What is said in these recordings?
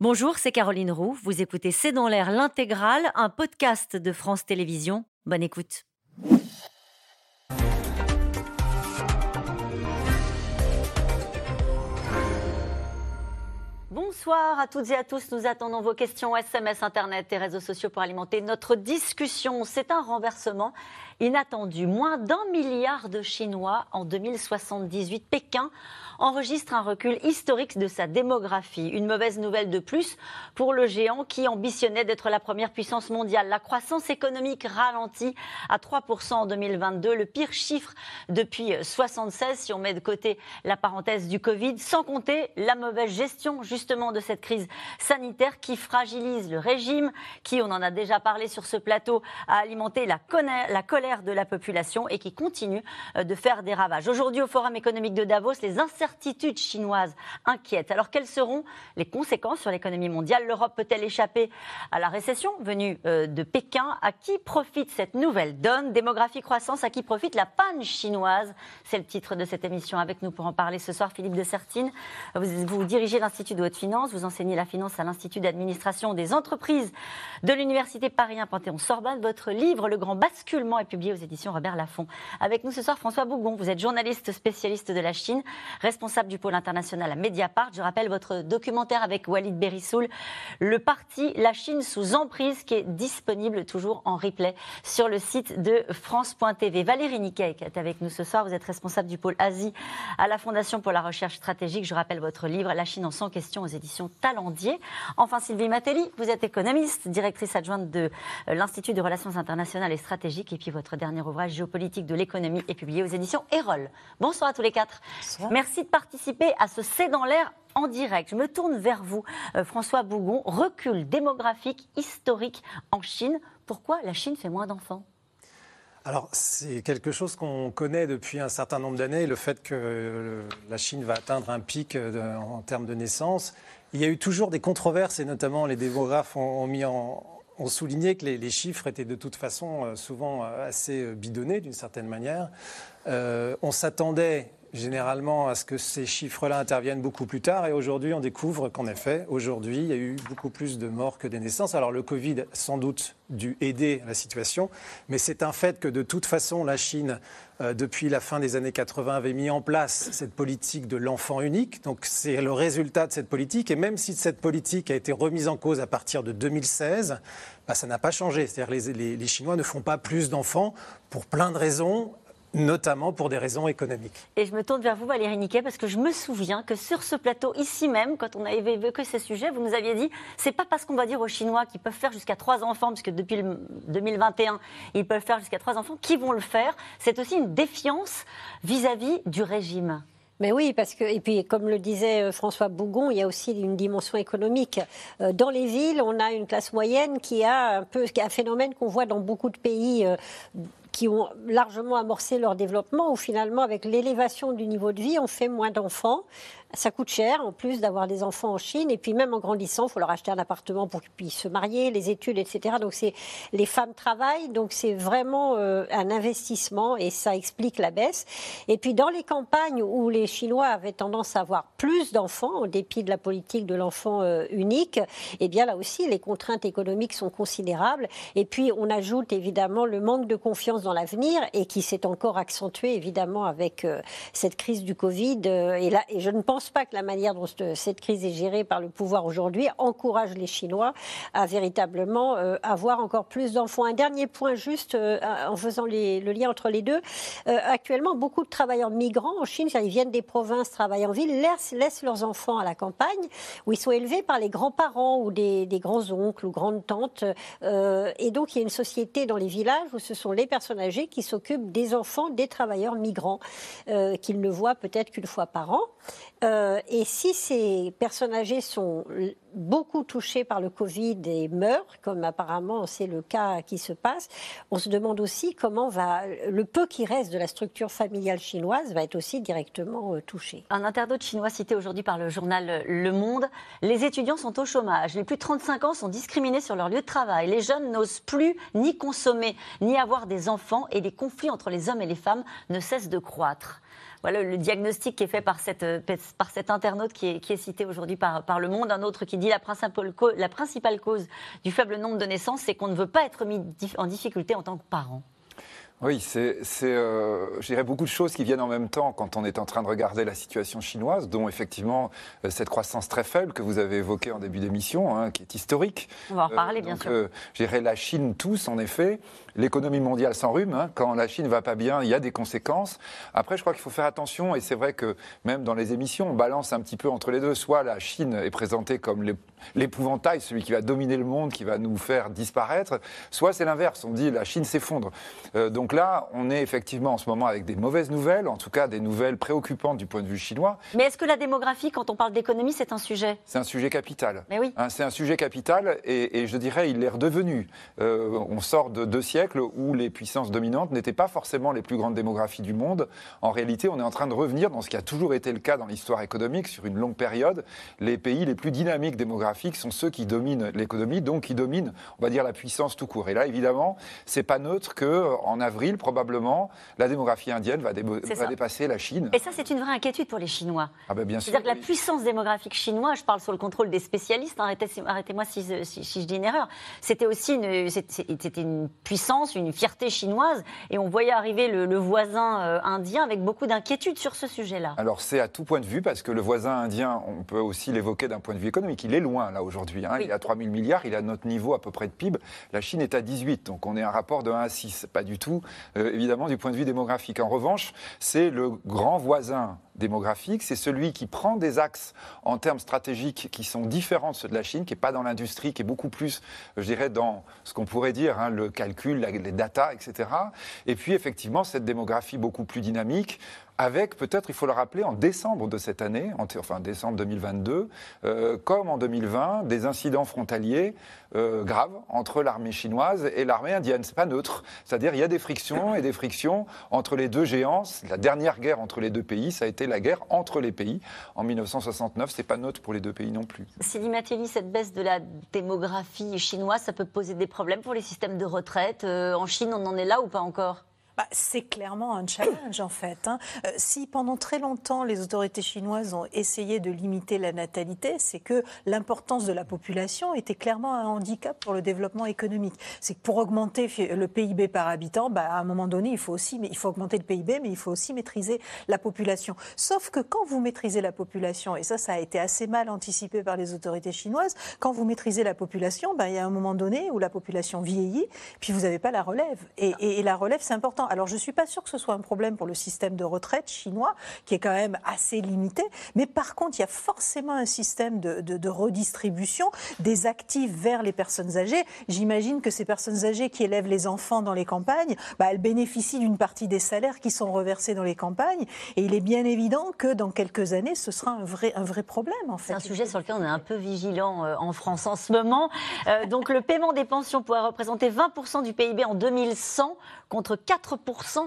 Bonjour, c'est Caroline Roux. Vous écoutez C'est dans l'air l'intégrale, un podcast de France Télévisions. Bonne écoute. Bonsoir à toutes et à tous. Nous attendons vos questions SMS, Internet et réseaux sociaux pour alimenter notre discussion. C'est un renversement inattendu. Moins d'un milliard de Chinois en 2078. Pékin enregistre un recul historique de sa démographie. Une mauvaise nouvelle de plus pour le géant qui ambitionnait d'être la première puissance mondiale. La croissance économique ralentit à 3% en 2022, le pire chiffre depuis 76 si on met de côté la parenthèse du Covid, sans compter la mauvaise gestion justement de cette crise sanitaire qui fragilise le régime, qui, on en a déjà parlé sur ce plateau, a alimenté la, la colère de la population et qui continue euh, de faire des ravages. Aujourd'hui, au Forum économique de Davos, les incertitudes chinoises inquiètent. Alors quelles seront les conséquences sur l'économie mondiale? L'Europe peut-elle échapper à la récession venue euh, de Pékin? À qui profite cette nouvelle donne? Démographie croissance, à qui profite la panne chinoise? C'est le titre de cette émission. Avec nous pour en parler ce soir, Philippe de Sertine. Vous, vous dirigez l'Institut de haute finance, vous enseignez la finance à l'Institut d'administration des entreprises de l'Université Paris 1 Panthéon-Sorbonne. Votre livre, Le Grand Basculement, est publié aux éditions Robert Laffont. Avec nous ce soir, François Bougon. Vous êtes journaliste spécialiste de la Chine, responsable du pôle international à Mediapart. Je rappelle votre documentaire avec Walid Berissoul, le parti La Chine sous emprise, qui est disponible toujours en replay sur le site de France.tv. Valérie Niquet est avec nous ce soir. Vous êtes responsable du pôle Asie à la Fondation pour la recherche stratégique. Je rappelle votre livre La Chine en 100 questions aux éditions Talendier. Enfin, Sylvie Matelli, vous êtes économiste, directrice adjointe de euh, l'Institut de relations internationales et stratégiques. Et puis votre dernier ouvrage, Géopolitique de l'économie, est publié aux éditions Erol. Bonsoir à tous les quatre. Merci participer à ce C'est dans l'air en direct. Je me tourne vers vous, euh, François Bougon. Recul démographique historique en Chine. Pourquoi la Chine fait moins d'enfants? Alors, c'est quelque chose qu'on connaît depuis un certain nombre d'années, le fait que euh, la Chine va atteindre un pic euh, en termes de naissance. Il y a eu toujours des controverses, et notamment les démographes ont, mis en, ont souligné que les, chiffres étaient de toute façon souvent assez bidonnés d'une certaine manière. on s'attendait généralement à ce que ces chiffres-là interviennent beaucoup plus tard. Et aujourd'hui, on découvre qu'en effet, aujourd'hui, il y a eu beaucoup plus de morts que des naissances. Alors le Covid, sans doute, dû aider la situation, mais c'est un fait que de toute façon, la Chine, euh, depuis la fin des années 80, avait mis en place cette politique de l'enfant unique. Donc c'est le résultat de cette politique. Et même si cette politique a été remise en cause à partir de 2016, bah, ça n'a pas changé. C'est-à-dire les, les Chinois ne font pas plus d'enfants pour plein de raisons notamment pour des raisons économiques. Et je me tourne vers vous, Valérie Niquet, parce que je me souviens que sur ce plateau, ici même, quand on avait évoqué ces sujets, vous nous aviez dit c'est pas parce qu'on va dire aux Chinois qu'ils peuvent faire jusqu'à trois enfants, puisque depuis 2021, ils peuvent faire jusqu'à trois enfants, qu'ils vont le faire? C'est aussi une défiance vis-à-vis du régime. Mais oui, parce que, et puis comme le disait euh, François Bougon, il y a aussi une dimension économique. Euh, dans les villes, on a une classe moyenne qui a un peu un phénomène qu'on voit dans beaucoup de pays euh, qui ont largement amorcé leur développement, où finalement, avec l'élévation du niveau de vie, on fait moins d'enfants. Ça coûte cher, en plus, d'avoir des enfants en Chine. Et puis, même en grandissant, il faut leur acheter un appartement pour qu'ils puissent se marier, les études, etc. Donc, c'est les femmes travaillent, donc c'est vraiment euh, un investissement et ça explique la baisse. Et puis, dans les campagnes où les Chinois avaient tendance à avoir plus d'enfants, en dépit de la politique de l'enfant euh, unique, eh bien, là aussi, les contraintes économiques sont considérables. Et puis, on ajoute évidemment le manque de confiance dans l'avenir et qui s'est encore accentué, évidemment, avec euh, cette crise du Covid. et là, et je ne pense pense pas que la manière dont cette crise est gérée par le pouvoir aujourd'hui encourage les Chinois à véritablement euh, avoir encore plus d'enfants. Un dernier point juste euh, en faisant le lien entre les deux. Euh, actuellement, beaucoup de travailleurs migrants en Chine, ils viennent des provinces, travaillent en ville, laissent, leurs enfants à la campagne où ils sont élevés par les grands-parents ou des, des grands-oncles ou grandes-tantes. et donc, il y a une société dans les villages où ce sont les personnes âgées qui s'occupent des enfants des travailleurs migrants qu'ils ne voient peut-être qu'une fois par an. Euh, et si ces personnes âgées sont beaucoup touchés par le Covid et meurent, comme apparemment c'est le cas qui se passe, on se demande aussi comment va le peu qui reste de la structure familiale chinoise va être aussi directement euh, touché. Un internaute chinois cité aujourd'hui par le journal Le Monde, les étudiants sont au chômage, les plus de 35 ans sont discriminés sur leur lieu de travail, les jeunes n'osent plus ni consommer ni avoir des enfants et les conflits entre les hommes et les femmes ne cessent de croître. Voilà le diagnostic qui est fait par, cette, par cet internaute qui est, qui est cité aujourd'hui par, par Le Monde. Un autre qui dit la principale, la principale cause du faible nombre de naissances, c'est qu'on ne veut pas être mis en difficulté en tant que parent. Oui, c'est, euh, je dirais, beaucoup de choses qui viennent en même temps quand on est en train de regarder la situation chinoise, dont effectivement euh, cette croissance très faible que vous avez évoquée en début d'émission, hein, qui est historique. On va en reparler, euh, bien sûr. Euh, je dirais la Chine tous, en effet. L'économie mondiale s'enrhume. Hein. Quand la Chine va pas bien, il y a des conséquences. Après, je crois qu'il faut faire attention, et c'est vrai que même dans les émissions, on balance un petit peu entre les deux. Soit la Chine est présentée comme l'épouvantail, celui qui va dominer le monde, qui va nous faire disparaître, soit c'est l'inverse. On dit la Chine s'effondre. donc donc là, on est effectivement en ce moment avec des mauvaises nouvelles, en tout cas des nouvelles préoccupantes du point de vue chinois. Mais est-ce que la démographie, quand on parle d'économie, c'est un sujet? C'est un sujet capital. Mais oui. Hein, c'est un sujet capital et, je dirais il est redevenu. Euh, on sort de deux siècles où les puissances dominantes n'étaient pas forcément les plus grandes démographies du monde. En réalité, on est en train de revenir dans ce qui a toujours été le cas dans l'histoire économique sur une longue période. Les pays les plus dynamiques démographiques sont ceux qui dominent l'économie, donc qui dominent, on va dire, la puissance tout court. Et là, évidemment, c'est pas neutre que en avril probablement, la démographie indienne va, dépasser la Chine. Et ça, c'est une vraie inquiétude pour les Chinois. Ah ben bien. C'est-à-dire que la puissance démographique chinoise, je parle sur le contrôle des spécialistes, arrêtez-moi si, je dis une erreur, c'était aussi une, c'était une puissance, une fierté chinoise, et on voyait arriver le, voisin euh, indien avec beaucoup d'inquiétude sur ce sujet-là. Alors c'est à tout point de vue, parce que le voisin indien, on peut aussi l'évoquer d'un point de vue économique, il est loin là aujourd'hui. Hein. Il est à 3 000 milliards, il a notre niveau à peu près de PIB. La Chine est à 18, donc on est à un rapport de 1 à 6. Pas du tout euh, évidemment, du point de vue démographique. En revanche, c'est le grand voisin démographique, c'est celui qui prend des axes en termes stratégiques qui sont différents de ceux de la Chine, qui n'est pas dans l'industrie, qui est beaucoup plus, je dirais, dans ce qu'on pourrait dire, hein, le calcul, les data, etc. Et puis, effectivement, cette démographie beaucoup plus dynamique, avec peut-être, il faut le rappeler, en décembre de cette année, enfin décembre 2022, euh, comme en 2020, des incidents frontaliers euh, graves entre l'armée chinoise et l'armée indienne. C'est pas neutre. C'est-à-dire il y a des frictions et des frictions entre les deux géants. La dernière guerre entre les deux pays, ça a été la guerre entre les pays en 1969. C'est pas neutre pour les deux pays non plus. Sylvie Matteli, cette baisse de la démographie chinoise, ça peut poser des problèmes pour les systèmes de retraite. Euh, en Chine, on en est là ou pas encore? Bah, c'est clairement un challenge en fait. Hein. Euh, si pendant très longtemps les autorités chinoises ont essayé de limiter la natalité, c'est que l'importance de la population était clairement un handicap pour le développement économique. C'est que pour augmenter le PIB par habitant, bah, à un moment donné, il faut aussi, il faut augmenter le PIB, mais il faut aussi maîtriser la population. Sauf que quand vous maîtrisez la population, et ça, ça a été assez mal anticipé par les autorités chinoises, quand vous maîtrisez la population, bah, il y a un moment donné où la population vieillit, puis vous n'avez pas la relève. et la relève, c'est important. Alors je ne suis pas sûre que ce soit un problème pour le système de retraite chinois, qui est quand même assez limité, mais par contre, il y a forcément un système de, redistribution des actifs vers les personnes âgées. J'imagine que ces personnes âgées qui élèvent les enfants dans les campagnes, bah, elles bénéficient d'une partie des salaires qui sont reversés dans les campagnes, et il est bien évident que dans quelques années, ce sera un vrai, un vrai problème. En fait. C'est un sujet sur lequel on est un peu vigilant euh, en France en ce moment. Euh, donc le paiement des pensions pourrait représenter 20% du PIB en 2100 contre 4%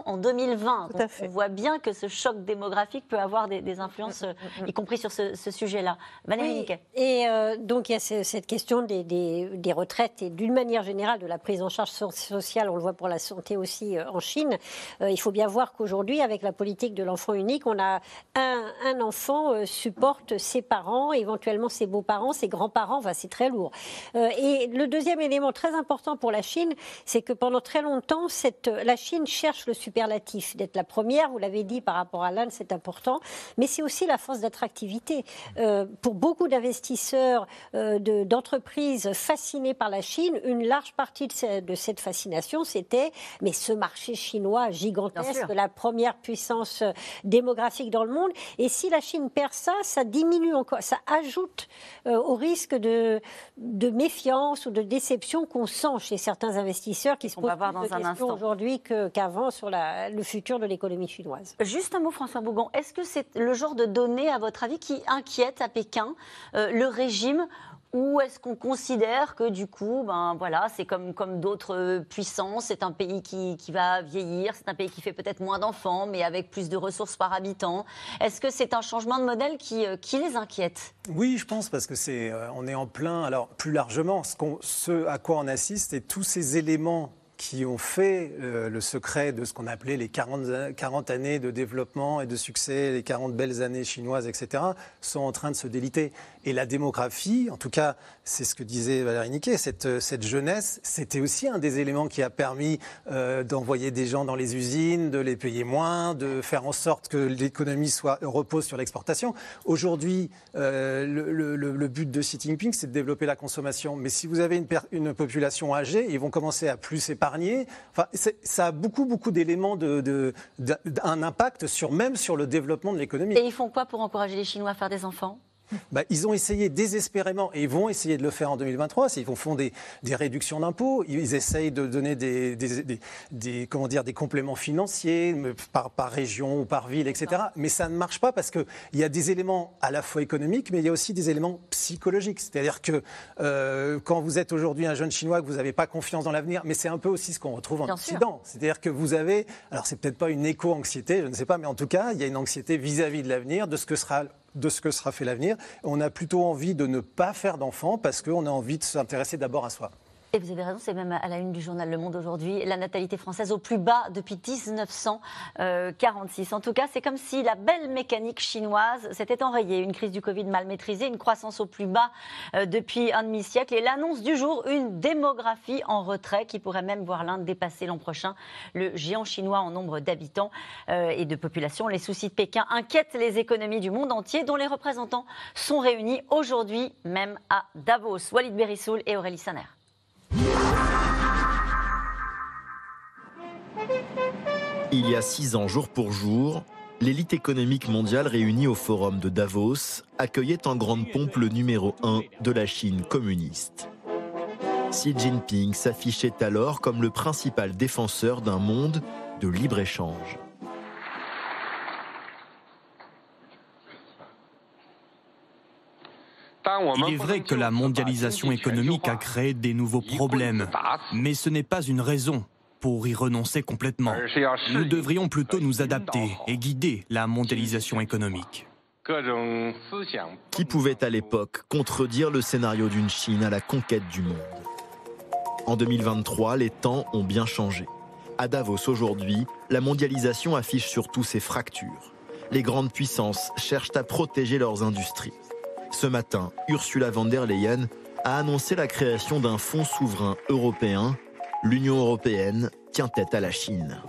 en 2020. on voit bien que ce choc démographique peut avoir des, influences, mm, mm, mm, y compris sur ce, sujet-là. Valérie Et euh, donc il y a cette question des, retraites et d'une manière générale de la prise en charge sociale, on le voit pour la santé aussi euh, en Chine. Euh, il faut bien voir qu'aujourd'hui, avec la politique de l'enfant unique, on a un, un enfant supporte ses parents, éventuellement ses beaux-parents, ses grands-parents, enfin c'est très lourd. et le deuxième élément très important pour la Chine, c'est que pendant très longtemps, cette la Chine cherche le superlatif, d'être la première, vous l'avez dit, par rapport à l'Inde, c'est important, mais c'est aussi la force d'attractivité. Euh, pour beaucoup d'investisseurs, euh, d'entreprises fascinés par la Chine, une large partie de, cette fascination, c'était mais ce marché chinois gigantesque, la première puissance euh, démographique dans le monde. Et si la Chine perd ça, ça diminue encore, ça ajoute au risque de, de méfiance ou de déception qu'on sent chez certains investisseurs qui se posent de questions aujourd'hui qu'avant sur le futur de l'économie chinoise. Juste un mot, François Bougon. Est-ce que c'est le genre de données, à votre avis, qui inquiète à Pékin euh, le régime ou est-ce qu'on considère que du coup, ben voilà, c'est comme, comme d'autres puissances, c'est un pays qui, qui va vieillir, c'est un pays qui fait peut-être moins d'enfants, mais avec plus de ressources par habitant? Est-ce que c'est un changement de modèle qui, euh, qui les inquiète? Oui, je pense, parce que c'est, euh, on est en plein. Alors plus largement, ce, ce à quoi on assiste et tous ces éléments qui ont fait euh, le secret de ce qu'on appelait les 40, 40, années de développement et de succès, les 40 belles années chinoises, etc., sont en train de se déliter. Et la démographie, en tout cas, c'est ce que disait Valérie Niquet, cette, cette jeunesse, c'était aussi un des éléments qui a permis euh, d'envoyer des gens dans les usines, de les payer moins, de faire en sorte que l'économie soit repose sur l'exportation. Aujourd'hui, euh, le, but de Xi Jinping, c'est de développer la consommation. Mais si vous avez une, population âgée, ils vont commencer à plus épargner. Enfin, ça a beaucoup, beaucoup d'éléments de, impact sur même sur le développement de l'économie. Et ils font quoi pour encourager les Chinois à faire des enfants? Bah, ils ont essayé désespérément, et ils vont essayer de le faire en 2023, ils vont font des, des réductions d'impôts, ils essayent de donner des, des, des, comment dire, des compléments financiers par, par, région ou par ville, etc. Mais ça ne marche pas parce qu'il y a des éléments à la fois économiques, mais il y a aussi des éléments psychologiques. C'est-à-dire que euh, quand vous êtes aujourd'hui un jeune Chinois, que vous n'avez pas confiance dans l'avenir, mais c'est un peu aussi ce qu'on retrouve en Bien Occident. C'est-à-dire que vous avez, alors c'est peut-être pas une éco-anxiété, je ne sais pas, mais en tout cas, il y a une anxiété vis-à-vis -vis de l'avenir, de ce que sera de ce que sera fait l'avenir. On a plutôt envie de ne pas faire d'enfants parce qu'on a envie de s'intéresser d'abord à soi. Et vous avez raison, c'est même à la une du journal Le Monde aujourd'hui, la natalité française au plus bas depuis 1946. En tout cas, c'est comme si la belle mécanique chinoise s'était enrayée. Une crise du Covid mal maîtrisée, une croissance au plus bas euh, depuis un demi-siècle et l'annonce du jour, une démographie en retrait qui pourrait même voir l'Inde dépasser l'an prochain le géant chinois en nombre d'habitants euh, et de population. Les soucis de Pékin inquiètent les économies du monde entier dont les représentants sont réunis aujourd'hui même à Davos. Walid Berissoul et Aurélie Saner. Il y a six ans, jour pour jour, l'élite économique mondiale réunie au forum de Davos accueillait en grande pompe le numéro 1 de la Chine communiste. Xi Jinping s'affichait alors comme le principal défenseur d'un monde de libre-échange. Il est vrai que la mondialisation économique a créé des nouveaux problèmes, mais ce n'est pas une raison pour y renoncer complètement. Nous devrions plutôt nous adapter et guider la mondialisation économique. Qui pouvait à l'époque contredire le scénario d'une Chine à la conquête du monde? En 2023, les temps ont bien changé. À Davos aujourd'hui, la mondialisation affiche surtout ses fractures. Les grandes puissances cherchent à protéger leurs industries. Ce matin, Ursula von der Leyen a annoncé la création d'un fonds souverain européen. L'Union européenne tient tête à la Chine.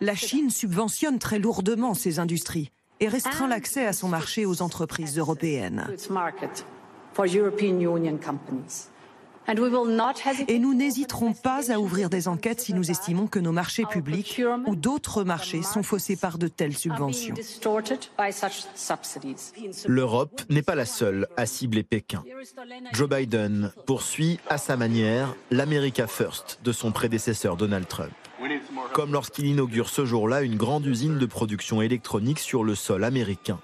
La Chine subventionne très lourdement ses industries et restreint l'accès à son marché aux entreprises européennes. Et nous n'hésiterons pas à ouvrir des enquêtes si nous estimons que nos marchés publics ou d'autres marchés sont faussés par de telles subventions. L'Europe n'est pas la seule à cibler Pékin. Joe Biden poursuit à sa manière l'America First de son prédécesseur Donald Trump. Comme lorsqu'il inaugure ce jour-là une grande usine de production électronique sur le sol américain.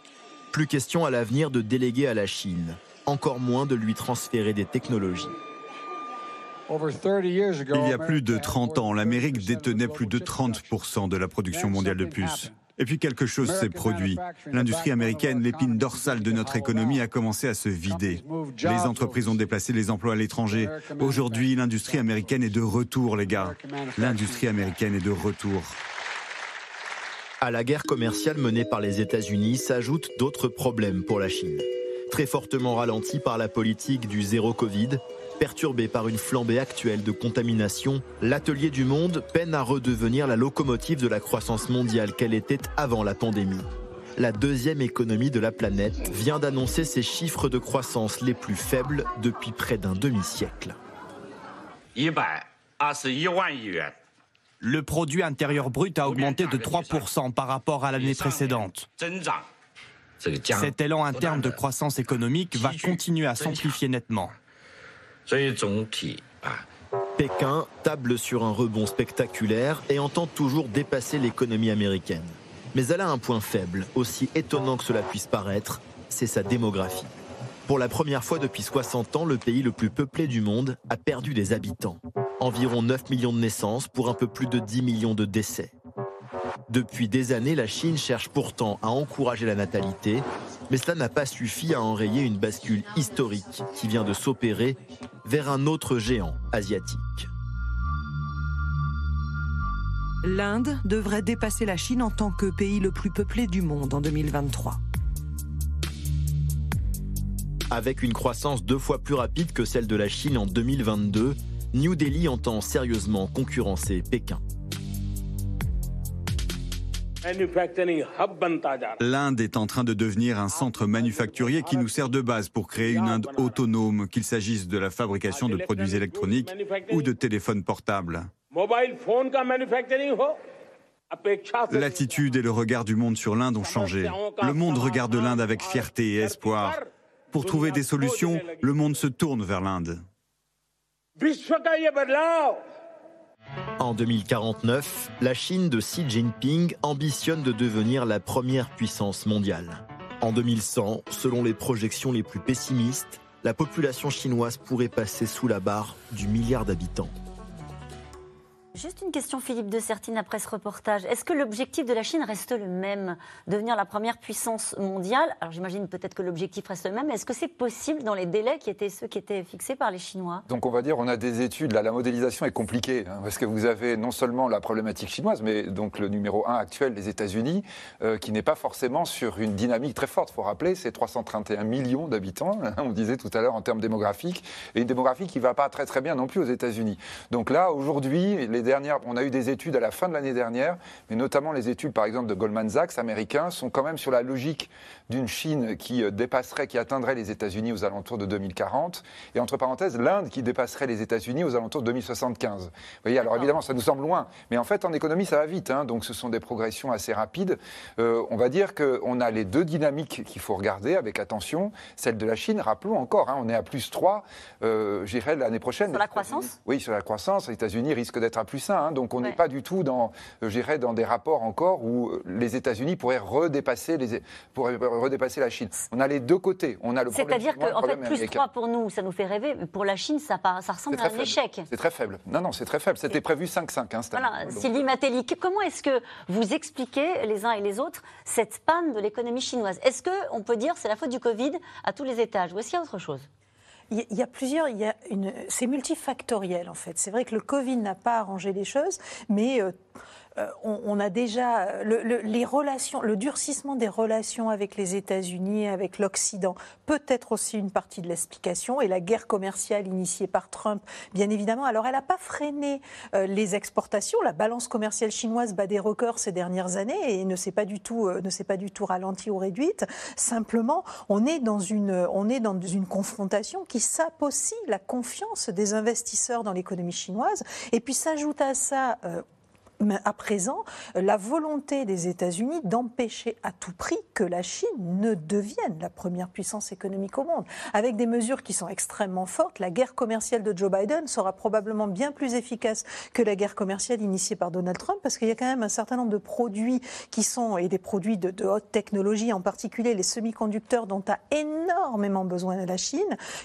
Plus question à l'avenir de déléguer à la Chine, encore moins de lui transférer des technologies. Il y a plus de 30 ans, l'Amérique détenait plus de 30% de la production mondiale de puces. Et puis quelque chose s'est produit. L'industrie américaine, l'épine dorsale de notre économie, a commencé à se vider. Les entreprises ont déplacé les emplois à l'étranger. Aujourd'hui, l'industrie américaine est de retour, les gars. L'industrie américaine est de retour. À la guerre commerciale menée par les États-Unis s'ajoutent d'autres problèmes pour la Chine. Très fortement ralentie par la politique du zéro Covid, Perturbé par une flambée actuelle de contamination, l'atelier du monde peine à redevenir la locomotive de la croissance mondiale qu'elle était avant la pandémie. La deuxième économie de la planète vient d'annoncer ses chiffres de croissance les plus faibles depuis près d'un demi-siècle. Le produit intérieur brut a augmenté de 3% par rapport à l'année précédente. Cet élan interne de croissance économique va continuer à s'amplifier nettement. Pékin table sur un rebond spectaculaire et entend toujours dépasser l'économie américaine. Mais elle a un point faible, aussi étonnant que cela puisse paraître, c'est sa démographie. Pour la première fois depuis 60 ans, le pays le plus peuplé du monde a perdu des habitants. Environ 9 millions de naissances pour un peu plus de 10 millions de décès. Depuis des années, la Chine cherche pourtant à encourager la natalité, mais cela n'a pas suffi à enrayer une bascule historique qui vient de s'opérer vers un autre géant asiatique. L'Inde devrait dépasser la Chine en tant que pays le plus peuplé du monde en 2023. Avec une croissance deux fois plus rapide que celle de la Chine en 2022, New Delhi entend sérieusement concurrencer Pékin. L'Inde est en train de devenir un centre manufacturier qui nous sert de base pour créer une Inde autonome, qu'il s'agisse de la fabrication de produits électroniques ou de téléphones portables. L'attitude et le regard du monde sur l'Inde ont changé. Le monde regarde l'Inde avec fierté et espoir. Pour trouver des solutions, le monde se tourne vers l'Inde. En 2049, la Chine de Xi Jinping ambitionne de devenir la première puissance mondiale. En 2100, selon les projections les plus pessimistes, la population chinoise pourrait passer sous la barre du milliard d'habitants. Juste une question, Philippe de Sertine, après ce reportage. Est-ce que l'objectif de la Chine reste le même, devenir la première puissance mondiale? Alors j'imagine peut-être que l'objectif reste le même, mais est-ce que c'est possible dans les délais qui étaient ceux qui étaient fixés par les Chinois? Donc on va dire, on a des études, là la modélisation est compliquée, hein, parce que vous avez non seulement la problématique chinoise, mais donc le numéro un actuel, les États-Unis, euh, qui n'est pas forcément sur une dynamique très forte. Il faut rappeler, c'est 331 millions d'habitants, hein, on disait tout à l'heure en termes démographiques, et une démographie qui ne va pas très très bien non plus aux États-Unis. Donc là, aujourd'hui, les on a eu des études à la fin de l'année dernière, mais notamment les études, par exemple, de Goldman Sachs américains, sont quand même sur la logique d'une Chine qui euh, dépasserait, qui atteindrait les États-Unis aux alentours de 2040, et entre parenthèses, l'Inde qui dépasserait les États-Unis aux alentours de 2075. Vous voyez, alors évidemment, ça nous semble loin, mais en fait, en économie, ça va vite, hein, donc ce sont des progressions assez rapides. Euh, on va dire qu'on a les deux dynamiques qu'il faut regarder avec attention. Celle de la Chine, rappelons encore, hein, on est à plus 3, euh, j'irai l'année prochaine. Sur la croissance? Oui, sur la croissance. Les États-Unis risquent d'être à plus 1, hein, donc on n'est pas du tout dans, j'irai dans des rapports encore où les États-Unis pourraient redépasser les, pourraient redépasser la Chine. On a les deux côtés. On a le C'est-à-dire qu'en fait, plus 3 pour nous, ça nous fait rêver. Pour la Chine, ça, ça ressemble à un échec. C'est très faible. Non, non, c'est très faible. C'était prévu 5-5. Hein, voilà. Sylvie Matéli, comment est-ce que vous expliquez, les uns et les autres, cette panne de l'économie chinoise? Est-ce qu'on peut dire c'est la faute du Covid à tous les étages Ou est-ce qu'il y a autre chose? Il y a plusieurs, c'est multifactoriel en fait. C'est vrai que le Covid n'a pas arrangé les choses, mais euh, euh, on, a déjà le, les relations, le durcissement des relations avec les États-Unis, avec l'Occident, peut être aussi une partie de l'explication. Et la guerre commerciale initiée par Trump, bien évidemment. Alors, elle n'a pas freiné euh, les exportations. La balance commerciale chinoise bat des records ces dernières années et ne s'est pas du tout, euh, ne s'est pas du tout ralentie ou réduite. Simplement, on est dans une, on est dans une confrontation qui sape aussi la confiance des investisseurs dans l'économie chinoise. Et puis s'ajoute à ça à présent la volonté des États-Unis d'empêcher à tout prix que la Chine ne devienne la première puissance économique au monde. Avec des mesures qui sont extrêmement fortes, la guerre commerciale de Joe Biden sera probablement bien plus efficace que la guerre commerciale initiée par Donald Trump, parce qu'il y a quand même un certain nombre de produits qui sont, et des produits de, haute technologie, en particulier les semi-conducteurs dont a énormément besoin la Chine,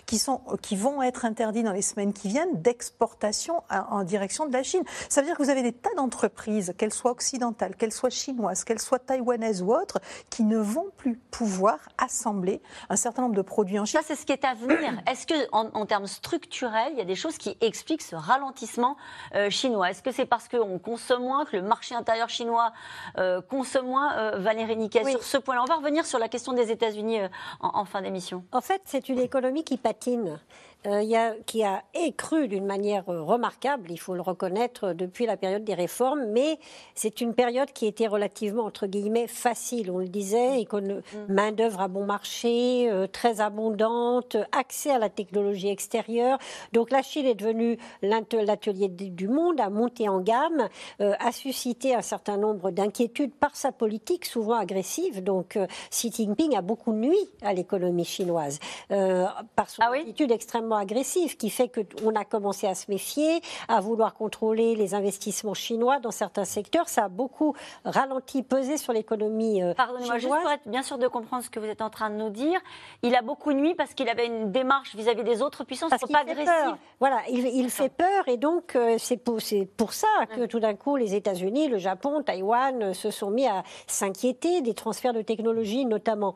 qui, sont, qui vont être interdits dans les semaines qui viennent d'exportation en direction de la Chine. Ça veut dire que vous avez des tas d'entreprises qu'elles soient occidentales, qu'elles soient chinoises, qu'elles soient taïwanaises ou autres, qui ne vont plus pouvoir assembler un certain nombre de produits en Chine. Ça, c'est ce qui est à venir. Est-ce que, en, termes structurels, il y a des choses qui expliquent ce ralentissement euh, chinois? Est-ce que c'est parce qu'on consomme moins, que le marché intérieur chinois euh, consomme moins euh, Valérie Niquet, sur ce point-là? On va revenir sur la question des États-Unis en, en fin d'émission. En fait, c'est une économie qui patine. Euh, y a, qui a écru d'une manière euh, remarquable, il faut le reconnaître, depuis la période des réformes, mais c'est une période qui était relativement, entre guillemets, facile, on le disait, mm. main-d'œuvre à bon marché, euh, très abondante, accès à la technologie extérieure. Donc la Chine est devenue l'atelier du monde, a monté en gamme, a suscité un certain nombre d'inquiétudes par sa politique, souvent agressive. Donc Xi Jinping a beaucoup nuit à l'économie chinoise, par son ah attitude extrêmement agressif qui fait qu'on a commencé à se méfier, à vouloir contrôler les investissements chinois dans certains secteurs. Ça a beaucoup ralenti, pesé sur l'économie euh, Pardonnez-moi, juste pour être bien sûr de comprendre ce que vous êtes en train de nous dire. Il a beaucoup nuit parce qu'il avait une démarche vis-à-vis des autres puissances parce pas agressive. Voilà, il, fait peur et donc euh, c'est pour, pour, ça que tout d'un coup les États-Unis, le Japon, Taïwan euh, se sont mis à s'inquiéter des transferts de technologie notamment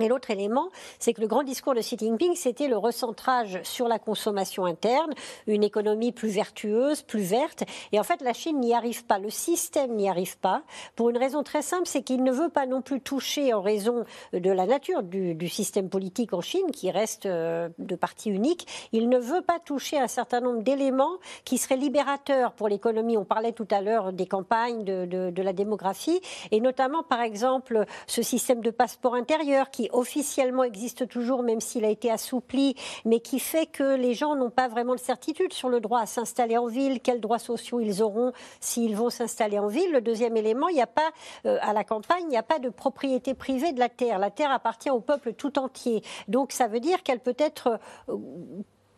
Et l'autre élément, c'est que le grand discours de Xi Jinping, c'était le recentrage sur la consommation interne, une économie plus vertueuse, plus verte. Et en fait, la Chine n'y arrive pas, le système n'y arrive pas, pour une raison très simple, c'est qu'il ne veut pas non plus toucher, en raison de la nature du, système politique en Chine, qui reste euh, de parti unique, il ne veut pas toucher un certain nombre d'éléments qui seraient libérateurs pour l'économie. On parlait tout à l'heure des campagnes, de, de la démographie, et notamment, par exemple, ce système de passeport intérieur qui officiellement existe toujours, même s'il a été assoupli, mais qui fait que les gens n'ont pas vraiment de certitude sur le droit à s'installer en ville, quels droits sociaux ils auront s'ils vont s'installer en ville. Le deuxième élément, il n'y a pas, euh, à la campagne, il n'y a pas de propriété privée de la terre. La terre appartient au peuple tout entier. Donc ça veut dire qu'elle peut être euh,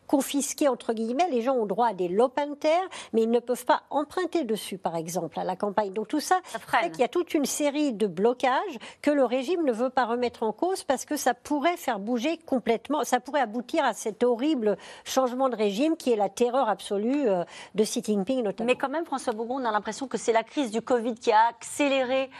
confisquer, entre guillemets. Les gens ont droit à des lopins terre, mais ils ne peuvent pas emprunter dessus, par exemple, à la campagne. Donc tout ça, ça fait qu'il y a toute une série de blocages que le régime ne veut pas remettre en cause parce que ça pourrait faire bouger complètement, ça pourrait aboutir à cet horrible changement de régime qui est la terreur absolue euh, de Xi Jinping notamment. Mais quand même, François Bougon, on a l'impression que c'est la crise du Covid qui a accéléré.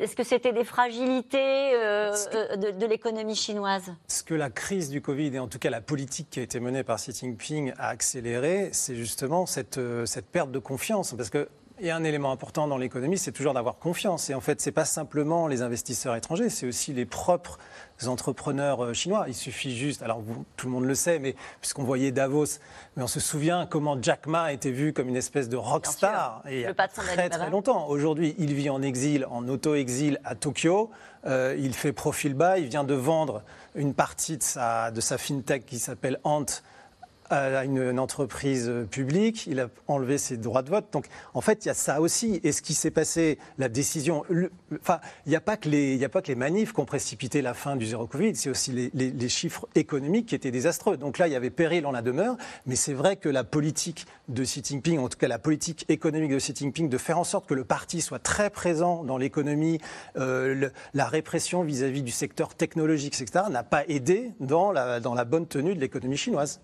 Est-ce que c'était des fragilités euh, euh, de, de l'économie chinoise? Ce que la crise du Covid et en tout cas la politique qui a été menée par Xi Jinping a accéléré, c'est justement cette, euh, cette perte de confiance. Parce que a un élément important dans l'économie, c'est toujours d'avoir confiance. Et en fait, ce n'est pas simplement les investisseurs étrangers, c'est aussi les propres entrepreneurs euh, chinois. Il suffit juste, alors tout le monde le sait, mais puisqu'on voyait Davos, mais on se souvient comment Jack Ma était vu comme une espèce de rockstar il y a très très longtemps. Aujourd'hui, il vit en exil, en auto-exil à Tokyo. Euh, il fait profil bas, il vient de vendre une partie de sa, de sa fintech qui s'appelle Ant à une, entreprise publique, il a enlevé ses droits de vote. Donc, en fait, il y a ça aussi. Et ce qui s'est passé, la décision. enfin, il n'y a, pas que les, manifs qui ont précipité la fin du zéro Covid, c'est aussi les, chiffres économiques qui étaient désastreux. Donc là, il y avait péril en la demeure. Mais c'est vrai que la politique de Xi Jinping, en tout cas la politique économique de Xi Jinping, de faire en sorte que le parti soit très présent dans l'économie, euh, la répression vis-à-vis du secteur technologique, etc., n'a pas aidé dans la bonne tenue de l'économie chinoise.